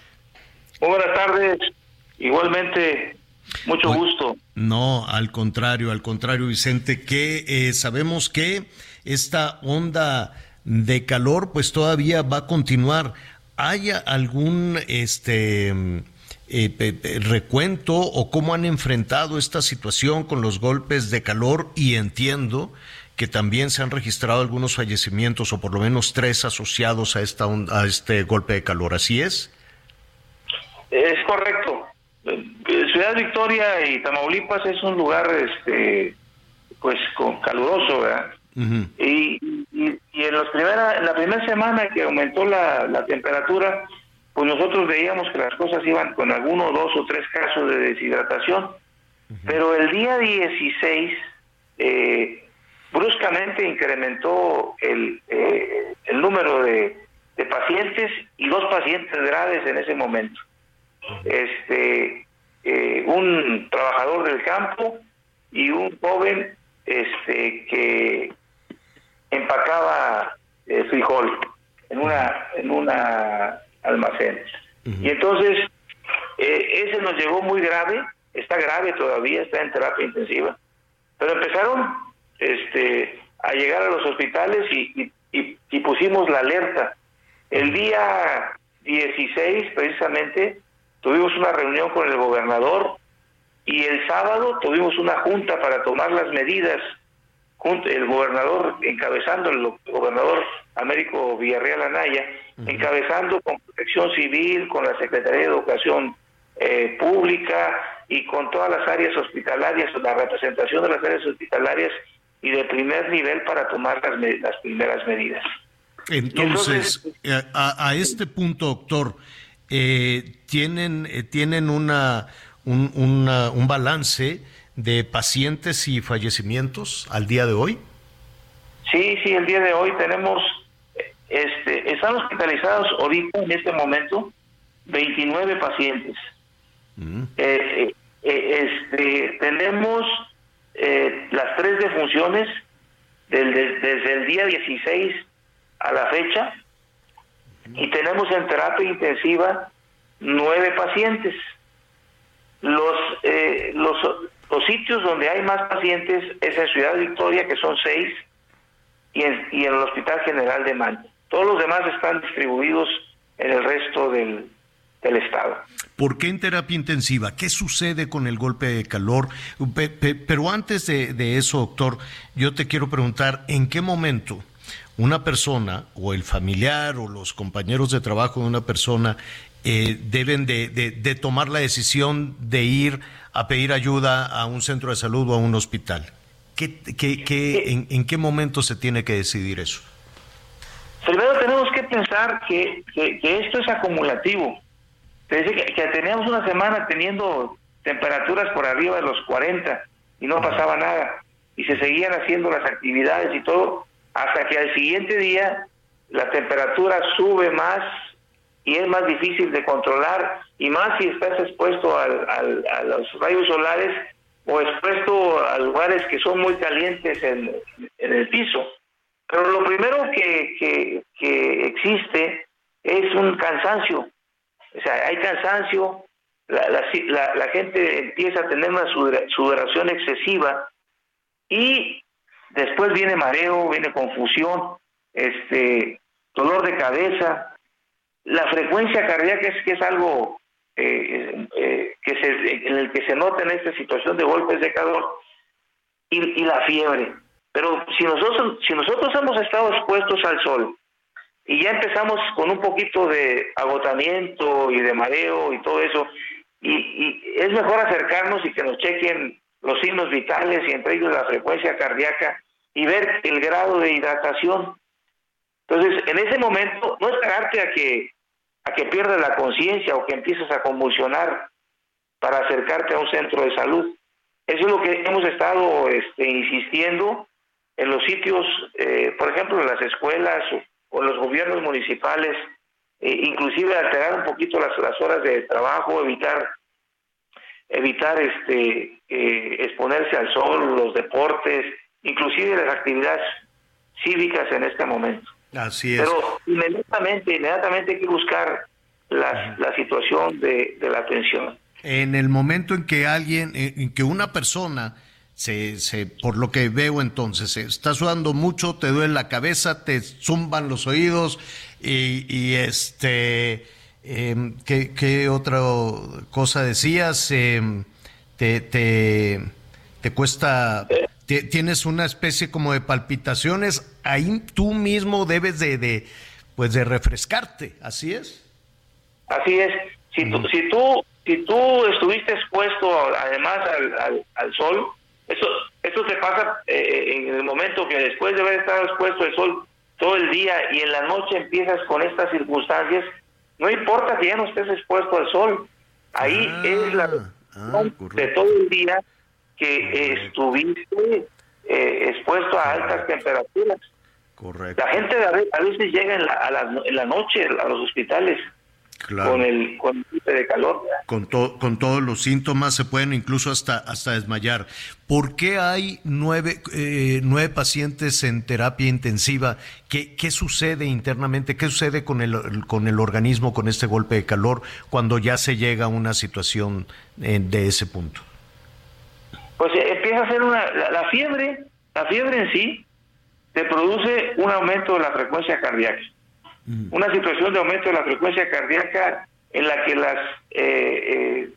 Buenas tardes. Igualmente, mucho gusto. No, al contrario, al contrario, Vicente, que eh, sabemos que esta onda de calor pues todavía va a continuar. ¿Hay algún este eh, recuento o cómo han enfrentado esta situación con los golpes de calor? Y entiendo que también se han registrado algunos fallecimientos o por lo menos tres asociados a esta a este golpe de calor. ¿Así es? Es correcto. Eh, Ciudad Victoria y Tamaulipas es un lugar, este, pues, con caluroso, ¿verdad? y, y, y, en, los primera, en la primera semana que aumentó la, la temperatura, pues nosotros veíamos que las cosas iban con alguno, dos o tres casos de deshidratación. Pero el día 16, eh, bruscamente incrementó el, eh, el número de, de, pacientes y dos pacientes graves en ese momento. Este, eh, un trabajador del campo y un joven este, que empacaba eh, frijol en una en una almacén. Y entonces eh, ese nos llegó muy grave, está grave todavía, está en terapia intensiva, pero empezaron este, a llegar a los hospitales y, y, y pusimos la alerta. El día 16, precisamente, tuvimos una reunión con el gobernador y el sábado tuvimos una junta para tomar las medidas, el gobernador encabezando, el gobernador Américo Villarreal Anaya, encabezando con protección civil, con la Secretaría de Educación eh, Pública y con todas las áreas hospitalarias, la representación de las áreas hospitalarias y de primer nivel para tomar las, las primeras medidas. Entonces, Entonces a, a, este punto, doctor, eh, tienen, eh, tienen una, un, una, un balance de pacientes y fallecimientos al día de hoy? Sí, sí, el día de hoy tenemos, este, están hospitalizados ahorita en este momento 29 pacientes. Mm. Eh, eh, este, tenemos eh, las tres defunciones del, de, desde el día 16 a la fecha y tenemos en terapia intensiva nueve pacientes. Los, eh, los, los sitios donde hay más pacientes es en Ciudad Victoria, que son seis, y en, y en el Hospital General de Manta. Todos los demás están distribuidos en el resto del, del Estado. ¿Por qué en terapia intensiva? ¿Qué sucede con el golpe de calor? Pero antes de, de eso, doctor, yo te quiero preguntar, ¿en qué momento una persona o el familiar o los compañeros de trabajo de una persona eh, deben de, de, de, tomar la decisión de ir a pedir ayuda a un centro de salud o a un hospital? ¿Qué, qué, qué, en, en, qué momento se tiene que decidir eso? Primero tenemos que pensar que, que, que esto es acumulativo. Decir, que, que, teníamos una semana teniendo temperaturas por arriba de los 40 y no pasaba nada. Y se seguían haciendo las actividades y todo, hasta que al siguiente día la temperatura sube más y es más difícil de controlar y más si estás expuesto al, al, a los rayos solares o expuesto a lugares que son muy calientes en, en el piso. Pero lo primero que, que, que existe es un cansancio. O sea, hay cansancio, la, la, la- gente empieza a tener una sudora- sudoración excesiva y después viene mareo, viene confusión, este, dolor de cabeza. La frecuencia cardíaca es que es algo eh, eh, que se, en el que se nota en esta situación de golpes de calor y, y la fiebre. Pero si nosotros, si nosotros hemos estado expuestos al sol y ya empezamos con un poquito de agotamiento y de mareo y todo eso, y, es mejor acercarnos y que nos chequen los signos vitales y entre ellos la frecuencia cardíaca y ver el grado de hidratación. Entonces, en ese momento, no esperarte a que a que pierdas la conciencia o que empieces a convulsionar para acercarte a un centro de salud. Eso es lo que hemos estado este, insistiendo en los sitios, eh, por ejemplo, en las escuelas o, los gobiernos municipales, eh, inclusive alterar un poquito las, las horas de trabajo, evitar evitar este eh, exponerse al sol, los deportes, inclusive las actividades cívicas en este momento. Así es. Pero inmediatamente, inmediatamente hay que buscar la, la situación de, de la atención. En el momento en que alguien, en en que una persona se, se, por lo que veo entonces, se está sudando mucho, te duele la cabeza, te zumban los oídos y, y este, em, ¿qué, qué otra cosa decías? Em, te, te, te cuesta, te- tienes una especie como de palpitaciones, ahí tú mismo debes de, de, pues de refrescarte, ¿así es? Así es. Si tú, si tú, si tú estuviste expuesto además al, al, al sol, eso, eso te pasa eh, en el momento que después de haber estado expuesto al sol todo el día y en la noche empiezas con estas circunstancias, no importa que ya no estés expuesto al sol, ahí es la razón de todo el día que eh, estuviste eh, expuesto a altas temperaturas. Correcto. La gente a veces llega en la, a la, en la noche a los hospitales Claro. con el con el golpe de calor. con, to- con todos los síntomas se pueden incluso hasta, hasta desmayar. ¿Por qué hay nueve, eh, nueve pacientes en terapia intensiva? ¿Qué, ¿Qué sucede internamente? ¿Qué sucede con el, con el organismo con este golpe de calor cuando ya se llega a una situación eh, de ese punto? Pues eh, empieza a ser una la, la fiebre, la fiebre en sí te produce un aumento de la frecuencia cardíaca. Una situación de aumento de la frecuencia cardíaca en la que las eh, eh,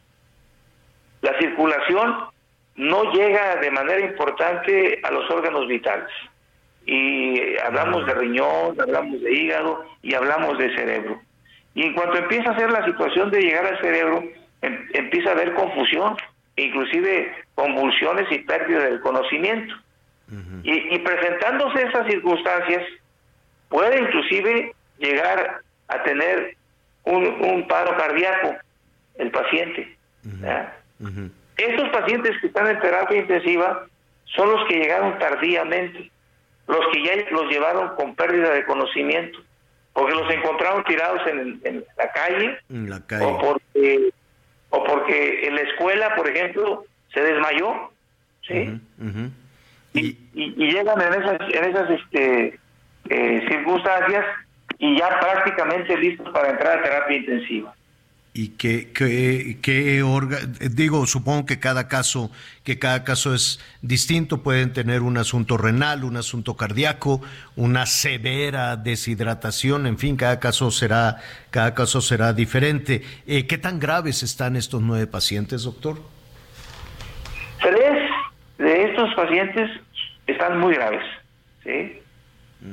la circulación no llega de manera importante a los órganos vitales. Y hablamos de riñón, hablamos de hígado y hablamos de cerebro. Y en cuanto empieza a ser la situación de llegar al cerebro, em- empieza a haber confusión, inclusive convulsiones y pérdida del conocimiento. y, y presentándose esas circunstancias, puede inclusive llegar a tener un, un paro cardíaco el paciente. ¿ya? Estos pacientes que están en terapia intensiva son los que llegaron tardíamente, los que ya los llevaron con pérdida de conocimiento, porque los encontraron tirados en, en la calle o porque o porque en la escuela, por ejemplo, se desmayó, ¿sí? Ujú. y, y llegan en esas en esas este eh, circunstancias y ya prácticamente listos para entrar a terapia intensiva. ¿Y qué, qué, qué orga- digo, supongo que cada caso, que cada caso es distinto, pueden tener un asunto renal, un asunto cardíaco, una severa deshidratación, en fin, cada caso será, cada caso será diferente. Eh, ¿Qué tan graves están estos nueve pacientes, doctor? Tres de estos pacientes están muy graves, ¿sí? Eh,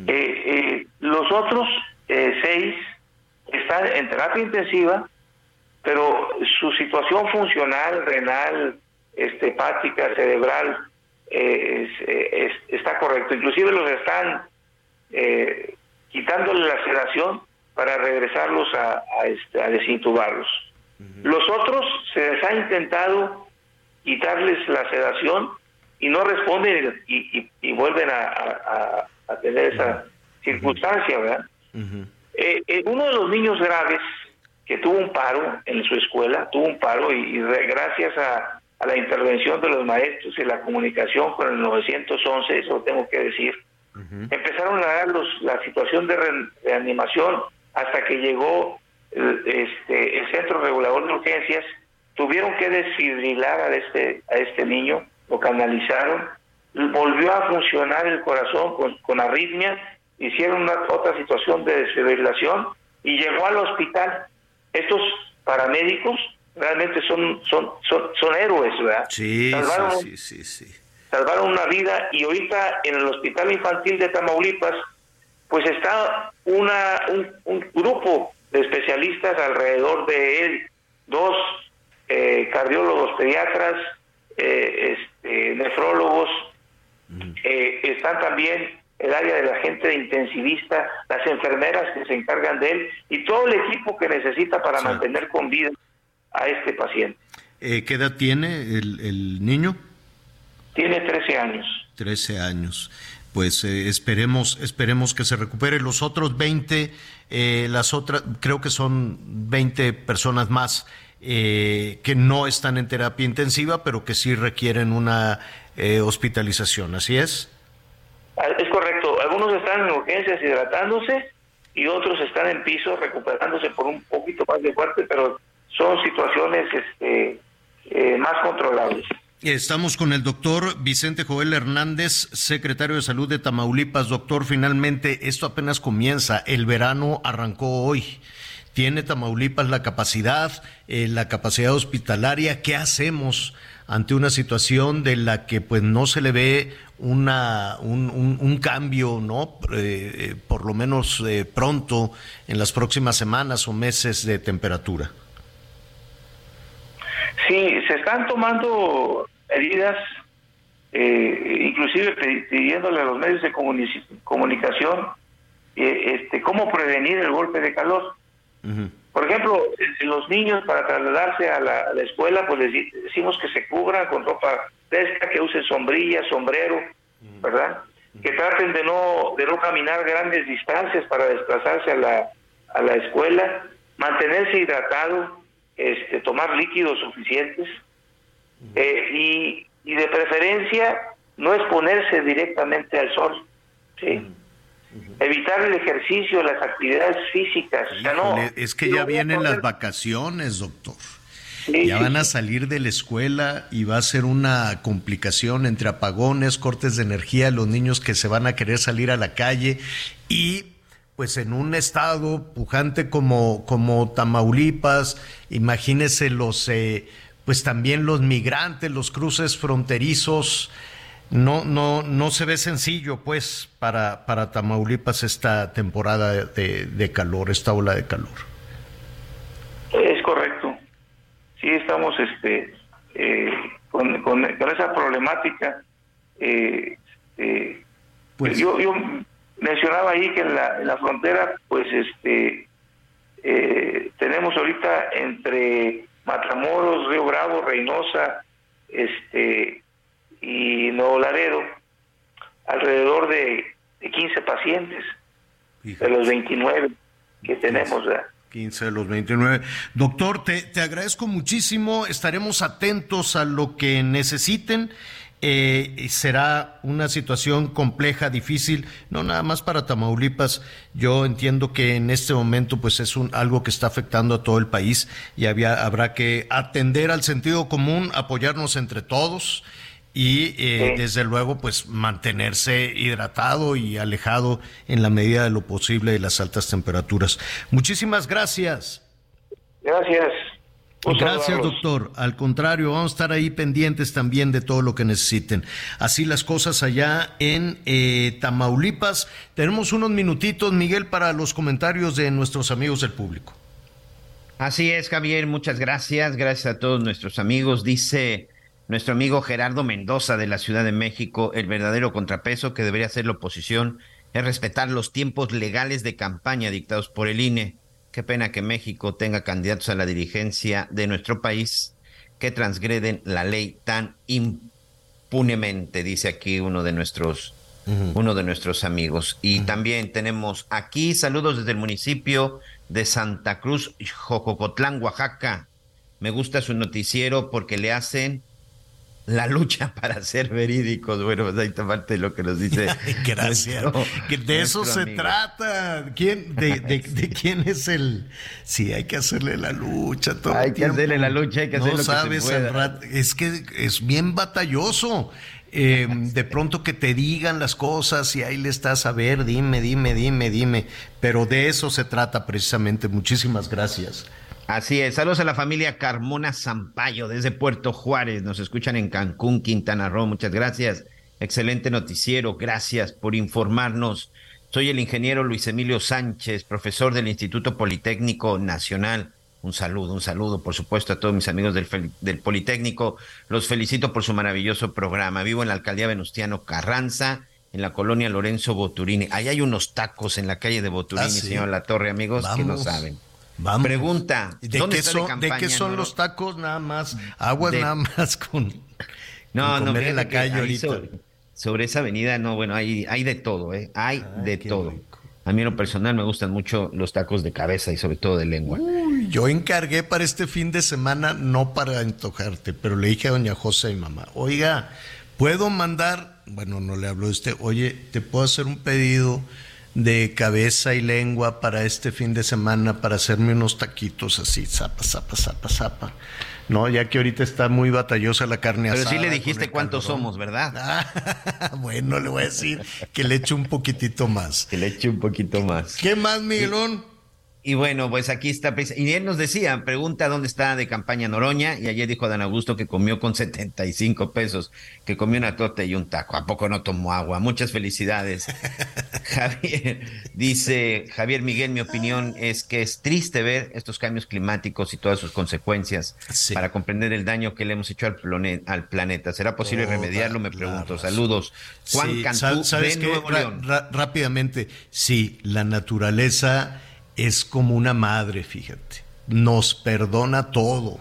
eh, los otros eh, seis están en terapia intensiva, pero su situación funcional, renal, este, hepática, cerebral, eh, es- eh, es- está correcto. Inclusive los están eh, quitándole la sedación para regresarlos a, a, este, a desintubarlos. Los otros se les ha intentado quitarles la sedación y no responden y, y- y vuelven a, a- a- a tener esa circunstancia, ¿verdad? Eh, eh, uno de los niños graves que tuvo un paro en su escuela, tuvo un paro y, gracias a, a la intervención de los maestros y la comunicación con el 911, eso lo tengo que decir. Empezaron a dar los, la situación de re- reanimación hasta que llegó el, este, el Centro Regulador de Urgencias, tuvieron que desfibrilar a este, a este niño, lo canalizaron, volvió a funcionar el corazón con, con arritmia, hicieron una otra situación de desfibrilación y llegó al hospital. Estos paramédicos realmente son son son, son héroes, ¿verdad? Sí, Salvaron- sí, sí, salvaron una vida y ahorita en el Hospital Infantil de Tamaulipas pues está una un, un grupo de especialistas alrededor de él, dos eh, cardiólogos pediatras, eh, este, nefrólogos, eh, están también el área de la gente intensivista, las enfermeras que se encargan de él y todo el equipo que necesita para mantener con vida a este paciente. Eh, ¿Qué edad tiene el, el niño? Tiene 13 años. 13 años. Pues eh, esperemos, esperemos que se recupere. Los otros 20, eh, las otras, creo que son 20 personas más eh, que no están en terapia intensiva, pero que sí requieren una eh, hospitalización. ¿Así es? Ah, Es correcto. En urgencias hidratándose y otros están en piso recuperándose por un poquito más de fuerte, pero son situaciones este, eh, más controlables. Estamos con el doctor Vicente Joel Hernández, secretario de Salud de Tamaulipas. Doctor, finalmente esto apenas comienza. El verano arrancó hoy. ¿Tiene Tamaulipas la capacidad, eh, la capacidad hospitalaria? ¿Qué hacemos ante una situación de la que pues no se le ve una, un, un- un cambio, ¿no? Eh, eh, por lo menos eh, pronto, en las próximas semanas o meses de temperatura. Sí, se están tomando medidas, eh, inclusive pidiéndole a los medios de comuni- comunicación este, cómo prevenir el golpe de calor. Por ejemplo, los niños para trasladarse a la, a la escuela, pues les decimos que se cubran con ropa que usen sombrilla, sombrero, ¿verdad? Que traten de no de no caminar grandes distancias para desplazarse a la, a la escuela, mantenerse hidratado, este, tomar líquidos suficientes eh, y, y de preferencia no exponerse directamente al sol, ¿sí? Evitar el ejercicio, las actividades físicas, o sea, no. Híjole, es que ya vienen las vacaciones, doctor. Ya van a salir de la escuela y va a ser una complicación entre apagones, cortes de energía, los niños que se van a querer salir a la calle y pues en un estado pujante como, como Tamaulipas, imagínese los, eh, pues también los migrantes, los cruces fronterizos, no, no, no se ve sencillo pues para, para Tamaulipas esta temporada de, de calor, esta ola de calor. Es correcto. Sí, estamos este, eh, con, con- con esa problemática. Eh, eh, yo, yo mencionaba ahí que en la, en la frontera, pues este, eh, tenemos ahorita entre Matamoros, Río Bravo, Reynosa, este, y Nuevo Laredo, alrededor de, de 15 pacientes de los 29 que tenemos. ¿verdad? 15 de los 29. Doctor, te, te agradezco muchísimo. Estaremos atentos a lo que necesiten. Eh, será una situación compleja, difícil, no nada más para Tamaulipas. Yo entiendo que en este momento pues es un, algo que está afectando a todo el país y había, habrá que atender al sentido común, apoyarnos entre todos y eh, desde luego pues mantenerse hidratado y alejado en la medida de lo posible de las altas temperaturas. Muchísimas gracias. Gracias. Gracias, doctor. Al contrario, vamos a estar ahí pendientes también de todo lo que necesiten. Así las cosas allá en eh, Tamaulipas. Tenemos unos minutitos, Miguel, para los comentarios de nuestros amigos del público. Así es, Javier, muchas gracias. Gracias a todos nuestros amigos. Dice nuestro amigo Gerardo Mendoza de la Ciudad de México, el verdadero contrapeso que debería hacer la oposición es respetar los tiempos legales de campaña dictados por el INE. Qué pena que México tenga candidatos a la dirigencia de nuestro país que transgreden la ley tan impunemente, dice aquí uno de nuestros uno de nuestros amigos. Y también tenemos aquí saludos desde el municipio de Santa Cruz, Jojocotlán, Oaxaca. Me gusta su noticiero porque le hacen la lucha para ser verídicos. Bueno, pues ahí te parte lo que nos dice. Gracias. nuestro- que de eso se amigo. trata. ¿Quién, de, de- de quién es el.? Sí, hay que hacerle la lucha todo Hay el que hacerle la lucha, hay que hacer no lo que se sabes, pueda. es que es bien batalloso. Eh, de pronto que te digan las cosas y ahí le estás a ver, dime, dime, dime, dime. Pero de eso se trata precisamente. Muchísimas gracias. Así es. Saludos a la familia Carmona Zampayo desde Puerto Juárez. Nos escuchan en Cancún, Quintana Roo. Muchas gracias. Excelente noticiero. Gracias por informarnos. Soy el ingeniero Luis Emilio Sánchez, profesor del Instituto Politécnico Nacional. Un saludo, un saludo, por supuesto, a todos mis amigos del, Politécnico. Los felicito por su maravilloso programa. Vivo en la alcaldía Venustiano Carranza, en la colonia Lorenzo Boturini. Ahí hay unos tacos en la calle de Boturini, Ah, sí. señor La Torre, amigos, que no saben. Vamos. Pregunta, ¿De ¿dónde qué, está son, de ¿de campaña, qué son los tacos nada más? Aguas De- nada más con, No, con no, comer en la calle ahorita. Sobre, sobre esa avenida, no, bueno, hay, hay de todo, ¿eh? Hay de todo. A mí en lo personal me gustan mucho los tacos de cabeza y sobre todo de lengua. Uy, yo encargué para este fin de semana, no para antojarte, pero le dije a doña José y mamá, oiga, ¿puedo mandar? Bueno, no le hablo de usted, oye, ¿te puedo hacer un pedido de cabeza y lengua para este fin de semana para hacerme unos taquitos así, zapa, zapa, zapa, zapa? No, ya que ahorita está muy batallosa la carne Pero asada. sí le dijiste cuántos calorón. somos, ¿verdad? bueno, le voy a decir que le eche un poquitito más. Que le eche un poquito más. ¿Qué más, Miguelón? Y bueno, pues aquí está. pues, Y él nos decía, pregunta dónde está de campaña Noroña. Y ayer dijo Dan Augusto que comió con 75 pesos, que comió una torta y un taco. ¿A poco no tomó agua? Muchas felicidades. Javier, dice Javier Miguel, mi opinión es que es triste ver estos cambios climáticos y todas sus consecuencias para comprender el daño que le hemos hecho al, al planeta. ¿Será posible Toda remediarlo? Me pregunto. Saludos. Juan Sí, Cantú sa- ¿sabes de qué? Nuevo León. rápidamente, sí, la naturaleza es como una madre, fíjate. Nos perdona todo.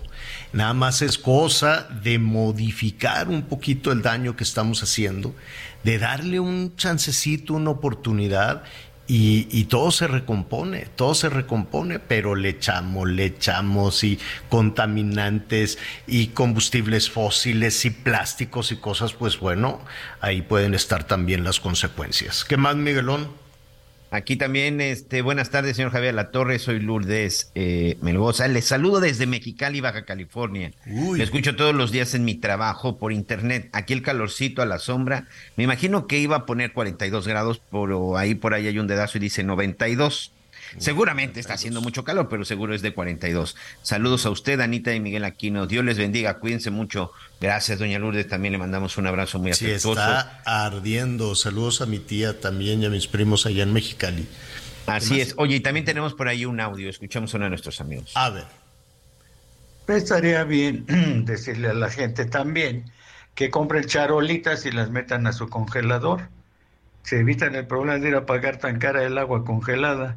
Nada más es cosa de modificar un poquito el daño que estamos haciendo, de darle un chancecito, una oportunidad y, y todo se recompone, todo se recompone, pero le echamos, le echamos y contaminantes y combustibles fósiles y plásticos y cosas, pues bueno, ahí pueden estar también las consecuencias. ¿Qué más, Miguelón? Aquí también, este, buenas tardes, señor Javier La Torre, soy Lourdes eh, Melgoza. Les saludo desde Mexicali, Baja California. Me escucho todos los días en mi trabajo por internet. Aquí el calorcito a la sombra. Me imagino que iba a poner 42 grados, pero ahí por ahí hay un dedazo y dice 92. Seguramente está haciendo mucho calor, pero seguro es de 42. Saludos a usted, Anita y Miguel Aquino. Dios les bendiga, cuídense mucho. Gracias, doña Lourdes. También le mandamos un abrazo muy Sí, afectuoso. está ardiendo. Saludos a mi tía también y a mis primos allá en Mexicali. Así es. Oye, y también tenemos por ahí un audio. Escuchamos uno de nuestros amigos. A ver. Pues estaría bien decirle a la gente también que compren charolitas y las metan a su congelador. Se evitan el problema de ir a pagar tan cara el agua congelada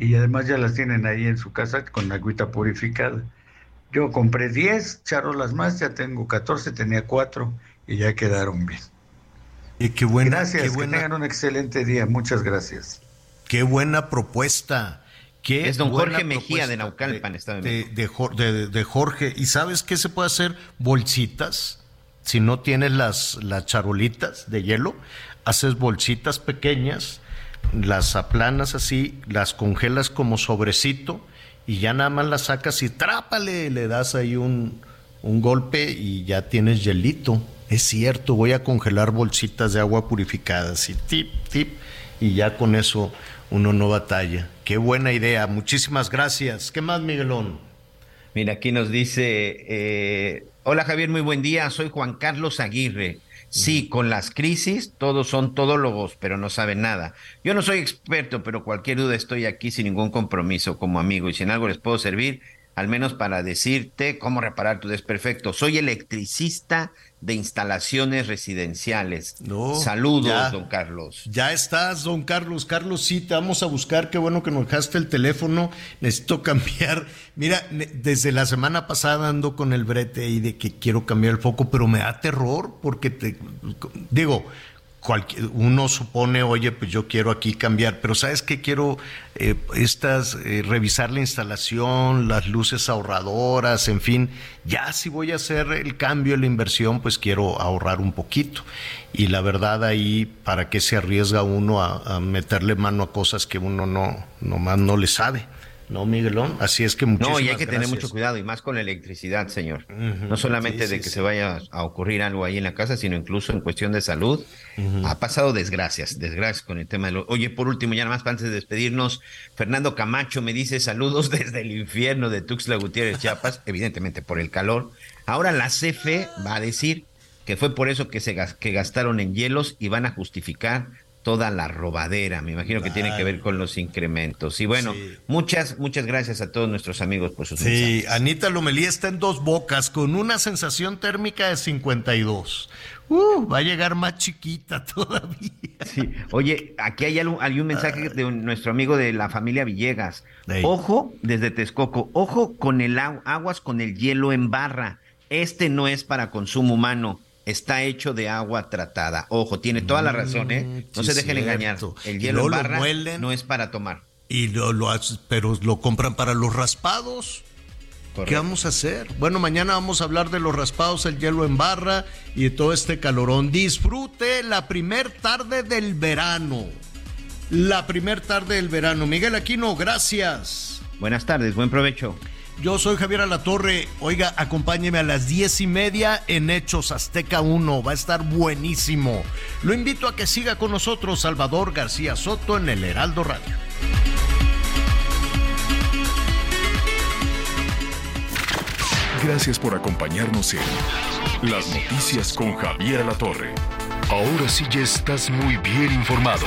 y además ya las tienen ahí en su casa con agüita purificada. Yo compré 10 charolas más, ya tengo 14, tenía 4 y ya quedaron bien. Y qué buena, gracias, qué que buena, tengan un excelente día, muchas gracias. qué buena propuesta. Qué Es don Jorge Mejía de Naucalpan, Estado de de, México. de de- de Jorge. ¿Y sabes qué se puede hacer? Bolsitas. Si no tienes las, las charolitas de hielo, haces bolsitas pequeñas, las aplanas así, las congelas como sobrecito y ya nada más las sacas y trápale, le das ahí un, un golpe y ya tienes hielito. Es cierto, voy a congelar bolsitas de agua purificada, así, tip, tip, y ya con eso uno no batalla. Qué buena idea, muchísimas gracias. ¿Qué más, Miguelón? Mira, aquí nos dice, eh, hola Javier, muy buen día, soy Juan Carlos Aguirre. Sí, con las crisis todos son todólogos, pero no saben nada. Yo no soy experto, pero cualquier duda estoy aquí sin ningún compromiso como amigo y si en algo les puedo servir, al menos para decirte cómo reparar tu desperfecto. Soy electricista de instalaciones residenciales. Saludos, ya. don Carlos. Ya estás, don Carlos. Carlos, sí, te vamos a buscar. Qué bueno que nos dejaste el teléfono. Necesito cambiar. Mira, desde la semana pasada ando con el brete ahí de que quiero cambiar el foco, pero me da terror porque te digo, uno supone, oye, pues yo quiero aquí cambiar, pero ¿sabes qué? Quiero eh, estas, eh, revisar la instalación, las luces ahorradoras, en fin, ya si voy a hacer el cambio, la inversión, pues quiero ahorrar un poquito. Y la verdad ahí, ¿para qué se arriesga uno a, a meterle mano a cosas que uno no, nomás no le sabe? ¿No, Miguelón? Así es que muchísimas No, y hay que tener mucho cuidado, y más con la electricidad, señor. No solamente sí, de sí, que sí. se vaya a ocurrir algo ahí en la casa, sino incluso en cuestión de salud. Ha pasado desgracias, desgracias con el tema de lo... Oye, por último, ya nada más para antes de despedirnos, Fernando Camacho me dice saludos desde el infierno de Tuxtla Gutiérrez, Chiapas, evidentemente por el calor. Ahora la CFE va a decir que fue por eso que se que gastaron en hielos y van a justificar toda la robadera. Me imagino que tiene que ver con los incrementos. Y bueno, muchas, muchas gracias a todos nuestros amigos por sus Sí, mensajes. Anita Lomelí está en dos bocas con una sensación térmica de 52. Uh, va a llegar más chiquita todavía. Sí. Oye, aquí hay, algo- hay un mensaje de un- nuestro amigo de la familia Villegas. Ojo, desde Texcoco, ojo con el agu- aguas con el hielo en barra. Este no es para consumo humano. Está hecho de agua tratada. Ojo, tiene toda la razón, ¿eh? No sí, se dejen cierto. engañar. El hielo en barra muelen. no es para tomar. Y lo, lo hace- pero lo compran para los raspados. ¿Qué vamos a hacer? Bueno, mañana vamos a hablar de los raspados, el hielo en barra y de todo este calorón. Disfrute la primer tarde del verano. La primer tarde del verano. Miguel Aquino, gracias. Buenas tardes, buen provecho. Yo soy Javier Alatorre. Oiga, acompáñeme a las diez y media en Hechos Azteca 1. Va a estar buenísimo. Lo invito a que siga con nosotros Salvador García Soto en el Heraldo Radio. Gracias por acompañarnos en Las Noticias con Javier La Torre. Ahora sí ya estás muy bien informado.